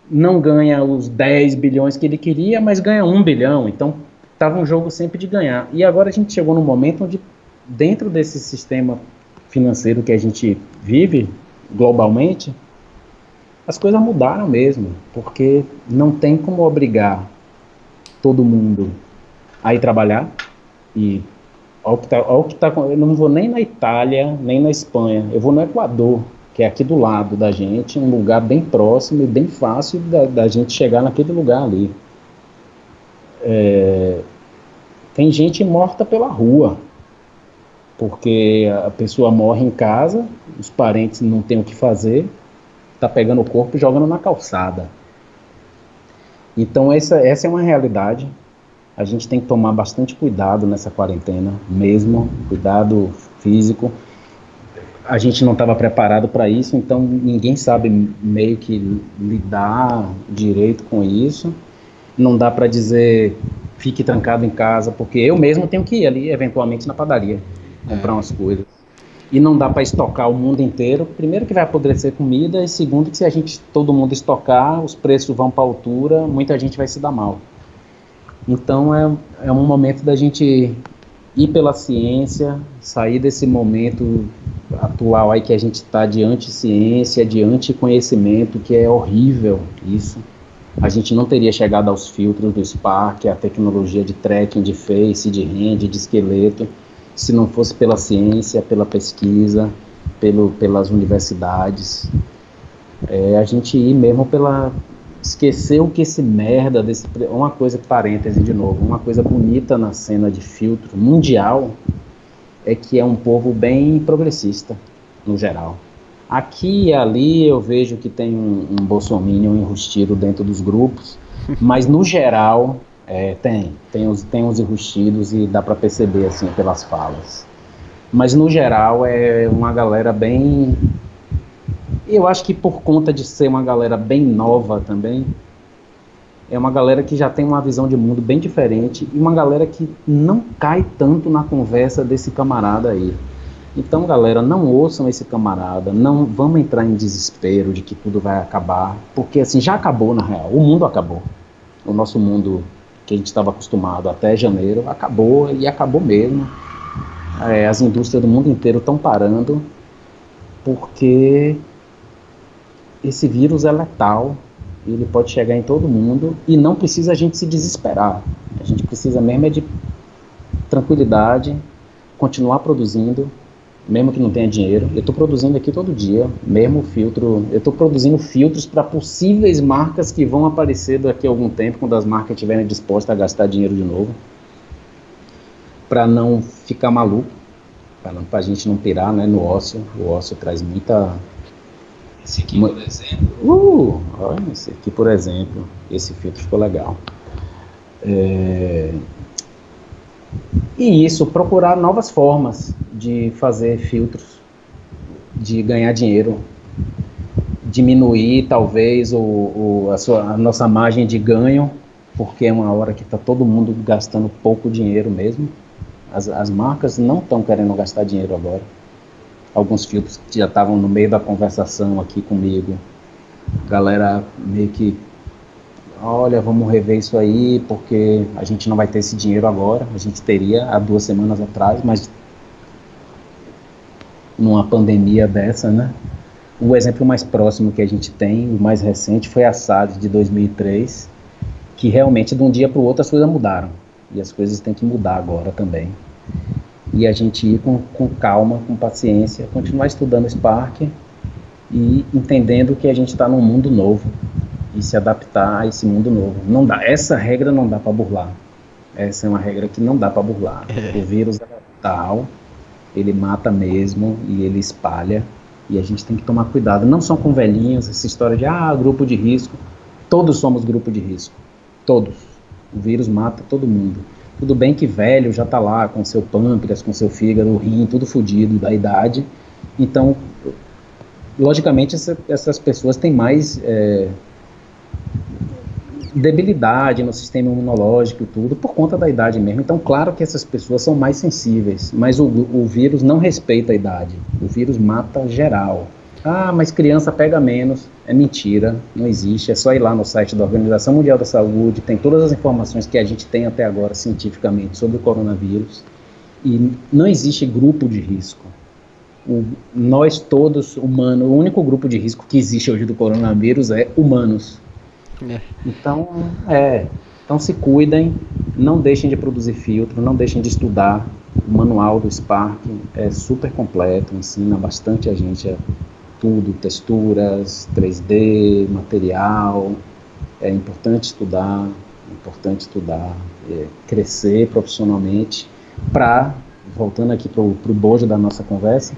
B: não ganha os 10 bilhões que ele queria, mas ganha um bilhão. Então estava um jogo sempre de ganhar. E agora a gente chegou num momento onde dentro desse sistema financeiro que a gente vive globalmente, as coisas mudaram mesmo, porque não tem como obrigar todo mundo a ir trabalhar e ao que tá, que tá, eu não vou nem na Itália, nem na Espanha, eu vou no Equador, que é aqui do lado da gente, um lugar bem próximo e bem fácil da, da gente chegar naquele lugar ali. É, tem gente morta pela rua, porque a pessoa morre em casa, os parentes não têm o que fazer, tá pegando o corpo e jogando na calçada. Então essa, essa é uma realidade. A gente tem que tomar bastante cuidado nessa quarentena, mesmo cuidado físico. A gente não estava preparado para isso, então ninguém sabe meio que lidar direito com isso. Não dá para dizer fique trancado em casa, porque eu mesmo tenho que ir ali eventualmente na padaria comprar é. umas coisas. E não dá para estocar o mundo inteiro. Primeiro que vai apodrecer comida e segundo que se a gente todo mundo estocar, os preços vão para altura, muita gente vai se dar mal. Então é, é um momento da gente ir pela ciência, sair desse momento atual aí que a gente está de anti-ciência, de anti-conhecimento, que é horrível isso. A gente não teria chegado aos filtros do Spark, a tecnologia de tracking de face, de rend, de esqueleto se não fosse pela ciência, pela pesquisa, pelo, pelas universidades. É, a gente ir mesmo pela. Esquecer o que esse merda desse. Uma coisa, parêntese de novo, uma coisa bonita na cena de filtro mundial é que é um povo bem progressista, no geral. Aqui e ali eu vejo que tem um, um bolsominion enrustido dentro dos grupos, <laughs> mas no geral é, tem, tem os, tem os enrustidos e dá para perceber assim pelas falas. Mas no geral é uma galera bem. Eu acho que por conta de ser uma galera bem nova também, é uma galera que já tem uma visão de mundo bem diferente e uma galera que não cai tanto na conversa desse camarada aí. Então, galera, não ouçam esse camarada, não vamos entrar em desespero de que tudo vai acabar, porque assim já acabou na real. O mundo acabou. O nosso mundo que a gente estava acostumado até janeiro acabou e acabou mesmo. É, as indústrias do mundo inteiro estão parando porque esse vírus é letal, ele pode chegar em todo mundo e não precisa a gente se desesperar. A gente precisa mesmo é de tranquilidade, continuar produzindo, mesmo que não tenha dinheiro. Eu estou produzindo aqui todo dia, mesmo filtro. Eu estou produzindo filtros para possíveis marcas que vão aparecer daqui a algum tempo, quando as marcas estiverem dispostas a gastar dinheiro de novo, para não ficar maluco, para a gente não pirar né, no ócio. O ócio traz muita.
C: Esse aqui, por exemplo.
B: Uh, olha, esse aqui, por exemplo. Esse filtro ficou legal. É... E isso, procurar novas formas de fazer filtros, de ganhar dinheiro, diminuir talvez o, o a, sua, a nossa margem de ganho, porque é uma hora que está todo mundo gastando pouco dinheiro mesmo. As, as marcas não estão querendo gastar dinheiro agora. Alguns filtros que já estavam no meio da conversação aqui comigo, galera meio que olha, vamos rever isso aí, porque a gente não vai ter esse dinheiro agora, a gente teria há duas semanas atrás, mas numa pandemia dessa, né? O exemplo mais próximo que a gente tem, o mais recente, foi a SAD de 2003, que realmente de um dia para o outro as coisas mudaram. E as coisas têm que mudar agora também. E a gente ir com, com calma, com paciência, continuar estudando Spark e entendendo que a gente está num mundo novo, e se adaptar a esse mundo novo. Não dá, essa regra não dá para burlar. Essa é uma regra que não dá para burlar. É. O vírus é tal, ele mata mesmo e ele espalha e a gente tem que tomar cuidado. Não só com velhinhos, essa história de ah, grupo de risco. Todos somos grupo de risco. Todos. O vírus mata todo mundo. Tudo bem que velho já está lá com seu pâncreas, com seu fígado, o rim, tudo fodido da idade. Então, logicamente, essa, essas pessoas têm mais é, debilidade no sistema imunológico e tudo, por conta da idade mesmo. Então, claro que essas pessoas são mais sensíveis, mas o, o vírus não respeita a idade. O vírus mata geral. Ah, mas criança pega menos. É mentira, não existe. É só ir lá no site da Organização Mundial da Saúde, tem todas as informações que a gente tem até agora cientificamente sobre o coronavírus. E não existe grupo de risco. O, nós todos, humanos, o único grupo de risco que existe hoje do coronavírus é humanos é. Então, é, então se cuidem, não deixem de produzir filtro, não deixem de estudar. O manual do Spark é super completo, ensina bastante a gente a tudo, texturas, 3D, material. É importante estudar, é importante estudar, é, crescer profissionalmente para, voltando aqui para o bojo da nossa conversa,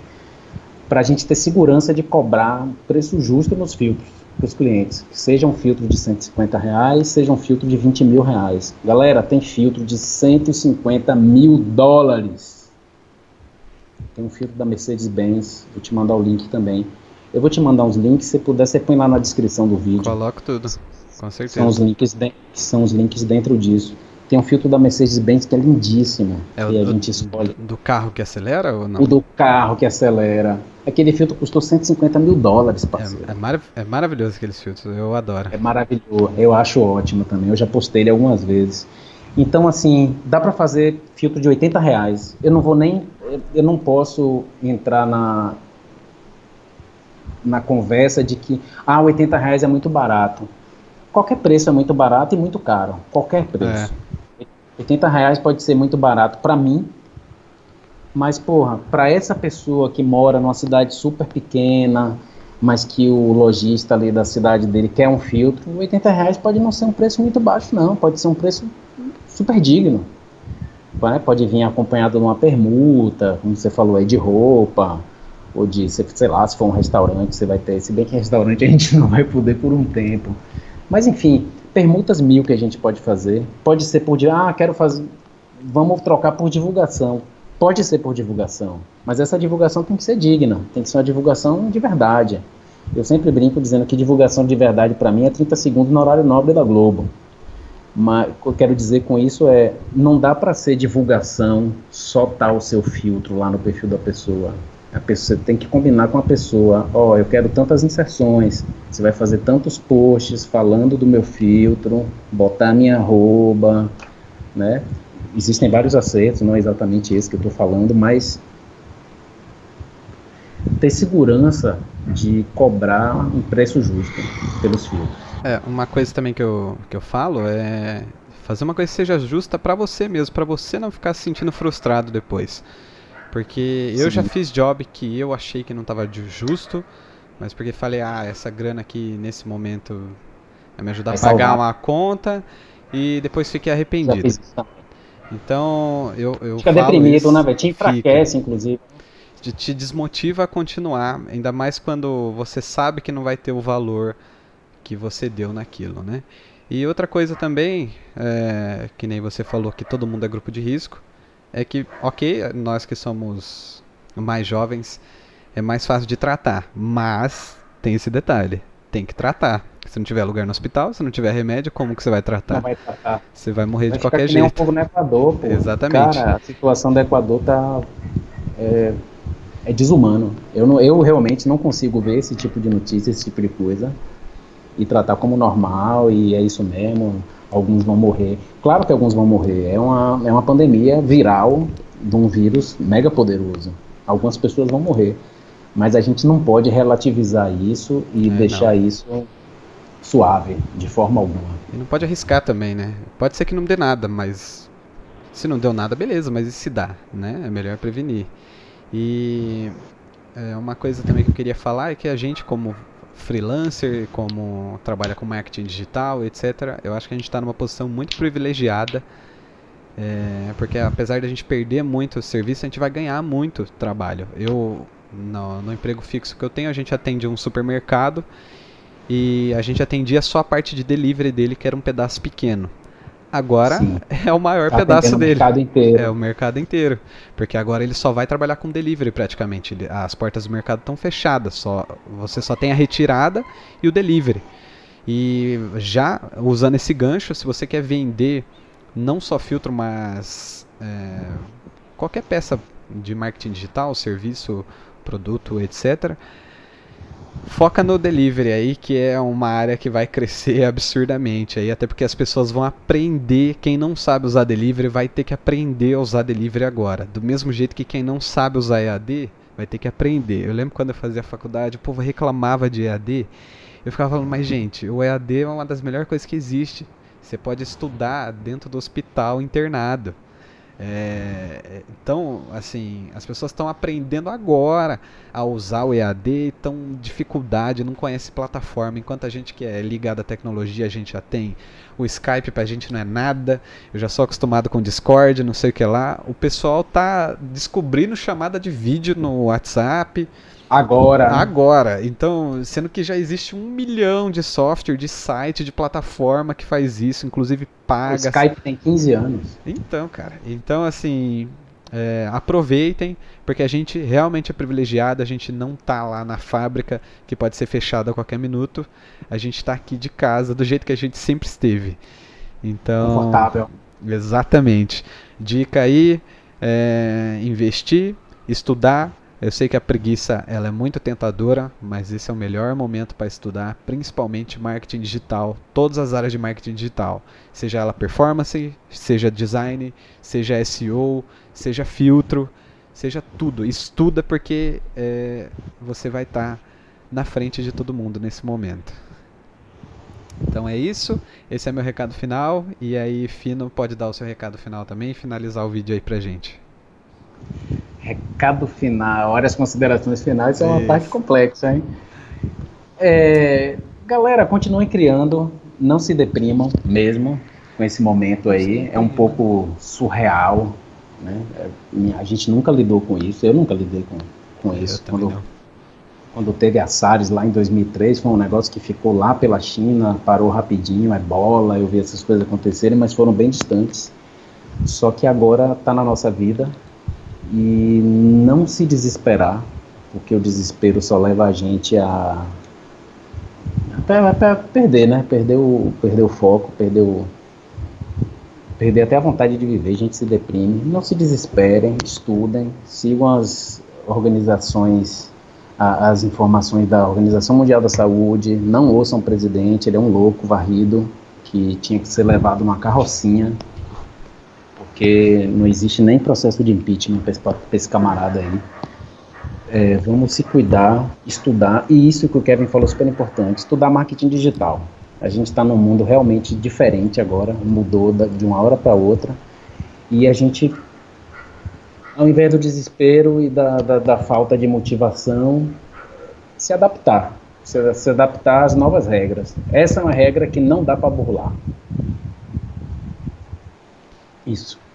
B: para a gente ter segurança de cobrar um preço justo nos filtros para os clientes. Seja um filtro de 150 reais, seja um filtro de 20 mil reais. Galera, tem filtro de 150 mil dólares. Tem um filtro da Mercedes-Benz, vou te mandar o link também. Eu vou te mandar uns links, se puder, você põe lá na descrição do vídeo.
A: Coloco tudo, com certeza.
B: São os links, de, são os links dentro disso. Tem um filtro da Mercedes-Benz que é lindíssimo. É o
A: e
B: a do, gente escolhe.
A: Do carro que acelera ou não?
B: O do carro que acelera. Aquele filtro custou 150 mil dólares, parceiro.
A: É, é, marav é maravilhoso aqueles filtros, eu adoro.
B: É maravilhoso, eu acho ótimo também. Eu já postei ele algumas vezes. Então, assim, dá para fazer filtro de 80 reais. Eu não vou nem. Eu não posso entrar na, na conversa de que ah, 80 reais é muito barato. Qualquer preço é muito barato e muito caro. Qualquer preço. É. 80 reais pode ser muito barato para mim, mas, porra, para essa pessoa que mora numa cidade super pequena, mas que o lojista ali da cidade dele quer um filtro, 80 reais pode não ser um preço muito baixo, não. Pode ser um preço super digno. né, pode vir acompanhado de uma permuta, como você falou aí, de roupa, ou de, sei lá, se for um restaurante, você vai ter, se bem que restaurante a gente <laughs> não vai poder por um tempo. Mas enfim, permutas mil que a gente pode fazer. Pode ser por, ah, quero fazer, vamos trocar por divulgação. Pode ser por divulgação, mas essa divulgação tem que ser digna, tem que ser uma divulgação de verdade. Eu sempre brinco dizendo que divulgação de verdade para mim é 30 segundos no horário nobre da Globo. Mas o que eu quero dizer com isso é, não dá para ser divulgação só tá o seu filtro lá no perfil da pessoa. A pessoa tem que combinar com a pessoa, ó, oh, eu quero tantas inserções, você vai fazer tantos posts falando do meu filtro, botar minha arroba, né? Existem vários acertos, não é exatamente esse que eu estou falando, mas ter segurança de cobrar um preço justo pelos filtros.
A: É, uma coisa também que eu, que eu falo é fazer uma coisa que seja justa para você mesmo, para você não ficar se sentindo frustrado depois. Porque Sim. eu já fiz job que eu achei que não estava justo, mas porque falei, ah, essa grana aqui nesse momento vai me ajudar vai a pagar salvar. uma conta e depois fiquei arrependido. Então, eu, eu
B: Fica deprimido, isso, né, velho? Te enfraquece, fica. inclusive
A: te, te desmotiva a continuar, ainda mais quando você sabe que não vai ter o valor que você deu naquilo, né? E outra coisa também, é, que nem você falou que todo mundo é grupo de risco, é que, ok, nós que somos mais jovens, é mais fácil de tratar, mas tem esse detalhe, tem que tratar. Se não tiver lugar no hospital, se não tiver remédio, como que você vai tratar? Não
B: vai tratar.
A: Você vai morrer vai de qualquer jeito. Nem um
B: no Equador, pô.
A: Exatamente.
B: Cara, a situação do Equador tá é, é desumano. Eu, não, eu realmente não consigo ver esse tipo de notícia, esse tipo de coisa, e tratar como normal, e é isso mesmo, alguns vão morrer. Claro que alguns vão morrer, é uma, é uma pandemia viral de um vírus mega poderoso. Algumas pessoas vão morrer. Mas a gente não pode relativizar isso e é, deixar não. isso suave, de forma alguma.
A: E não pode arriscar também, né? Pode ser que não dê nada, mas se não deu nada, beleza, mas e se dá, né? É melhor prevenir. E é, uma coisa também que eu queria falar é que a gente, como freelancer, como trabalha com marketing digital, etc., eu acho que a gente está numa posição muito privilegiada. É, porque apesar de a gente perder muito serviço, a gente vai ganhar muito trabalho. Eu, no, no emprego fixo que eu tenho, a gente atende um supermercado e a gente atendia só a parte de delivery dele, que era um pedaço pequeno. Agora Sim. <laughs> é o maior tá pedaço dele. O mercado inteiro. É o mercado inteiro. Porque agora ele só vai trabalhar com delivery praticamente. As portas do mercado estão fechadas. Só, você só tem a retirada e o delivery. E já usando esse gancho, se você quer vender não só filtro, mas é, qualquer peça de marketing digital, serviço, produto, etc Foca no delivery aí, que é uma área que vai crescer <laughs> absurdamente aí, até porque as pessoas vão aprender, quem não sabe usar delivery vai ter que aprender a usar delivery agora. Do mesmo jeito que quem não sabe usar EAD vai ter que aprender. Eu lembro quando eu fazia faculdade, o povo reclamava de EAD. Eu ficava falando, mas gente, o EAD é uma das melhores coisas que existe. Você pode estudar dentro do hospital internado. É, então, assim, as pessoas estão aprendendo agora a usar o EAD, estão dificuldade, não conhece plataforma, enquanto a gente que é ligado à tecnologia, a gente já tem o Skype pra gente não é nada, eu já sou acostumado com Discord, não sei o que lá. O pessoal tá descobrindo chamada de vídeo no WhatsApp,
B: Agora.
A: Agora. Então, sendo que já existe um milhão de software, de site, de plataforma que faz isso, inclusive paga. O
B: Skype tem 15 anos.
A: Então, cara. Então, assim. É, aproveitem, porque a gente realmente é privilegiado, a gente não tá lá na fábrica que pode ser fechada a qualquer minuto. A gente está aqui de casa do jeito que a gente sempre esteve. Então.
B: Confortável.
A: Exatamente. Dica aí: é, investir, estudar, eu sei que a preguiça ela é muito tentadora, mas esse é o melhor momento para estudar, principalmente marketing digital, todas as áreas de marketing digital, seja ela performance, seja design, seja SEO, seja filtro, seja tudo. Estuda porque é, você vai estar tá na frente de todo mundo nesse momento. Então é isso, esse é meu recado final, e aí Fino pode dar o seu recado final também e finalizar o vídeo aí pra gente.
B: Recado final, olha as considerações finais, isso é uma parte complexa, hein? É, galera, continuem criando, não se deprimam mesmo com esse momento aí, é um pouco surreal, Né? É, a gente nunca lidou com isso, eu nunca lidei com, com isso. Quando, quando teve a SARS lá em 2003, foi um negócio que ficou lá pela China, parou rapidinho, é bola, eu vi essas coisas acontecerem, mas foram bem distantes. Só que agora está na nossa vida e não se desesperar, porque o desespero só leva a gente a até, perder, né? Perder o, perder o foco, perder o, perder até a vontade de viver, a gente se deprime. Não se desesperem, estudem, sigam as organizações, a, as informações da Organização Mundial da Saúde, não ouçam o presidente, ele é um louco varrido que tinha que ser levado numa carrocinha, porque não existe nem processo de impeachment para esse, camarada aí. É, vamos se cuidar, estudar, e isso que o Kevin falou super importante, estudar marketing digital. A gente está num mundo realmente diferente agora, mudou de uma hora para outra. E a gente, ao invés do desespero e da, da, da falta de motivação, se adaptar. Se, se, adaptar às novas regras. Essa é uma regra que não dá para burlar. Isso.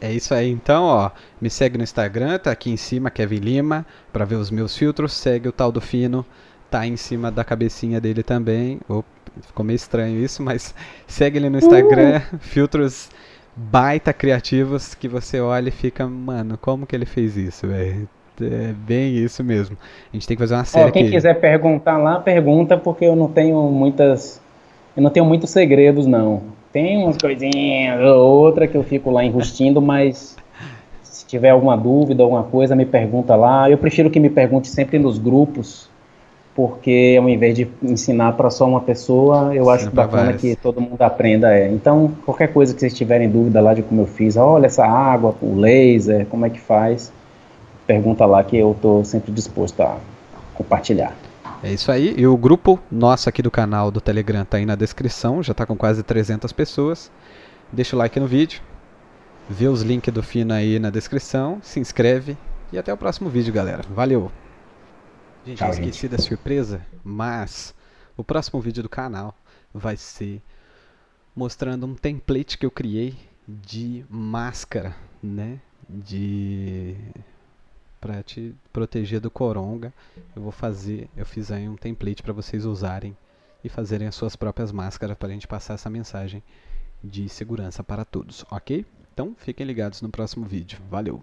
A: É isso aí, então, ó. Me segue no Instagram, tá aqui em cima, Kevin Lima, para ver os meus filtros. Segue o tal do Fino, tá em cima da cabecinha dele também. Opa ficou meio estranho isso, mas <laughs> segue ele no Instagram, uh! <laughs> filtros baita criativos que você olha e fica, mano, como que ele fez isso, velho? É bem isso mesmo. A gente tem que fazer uma série.
B: É, quem
A: aqui.
B: quiser perguntar lá, pergunta, porque eu não tenho muitas. Eu não tenho muitos segredos, não. Tem umas coisinhas ou outra que eu fico lá enrustindo, mas se tiver alguma dúvida, alguma coisa, me pergunta lá. Eu prefiro que me pergunte sempre nos grupos, porque ao invés de ensinar para só uma pessoa, eu acho bacana que todo mundo aprenda. É. Então, qualquer coisa que vocês tiverem dúvida lá de como eu fiz, olha essa água, o laser, como é que faz, pergunta lá que eu estou sempre disposto a compartilhar.
A: É isso aí. E o grupo nosso aqui do canal do Telegram está aí na descrição, já está com quase 300 pessoas. Deixa o like no vídeo, vê os links do Fino aí na descrição, se inscreve e até o próximo vídeo, galera. Valeu! Gente, Tchau, eu esqueci gente. da surpresa, mas o próximo vídeo do canal vai ser mostrando um template que eu criei de máscara, né? De para te proteger do coronga. Eu vou fazer, eu fiz aí um template para vocês usarem e fazerem as suas próprias máscaras para a gente passar essa mensagem de segurança para todos, ok? Então fiquem ligados no próximo vídeo. Valeu!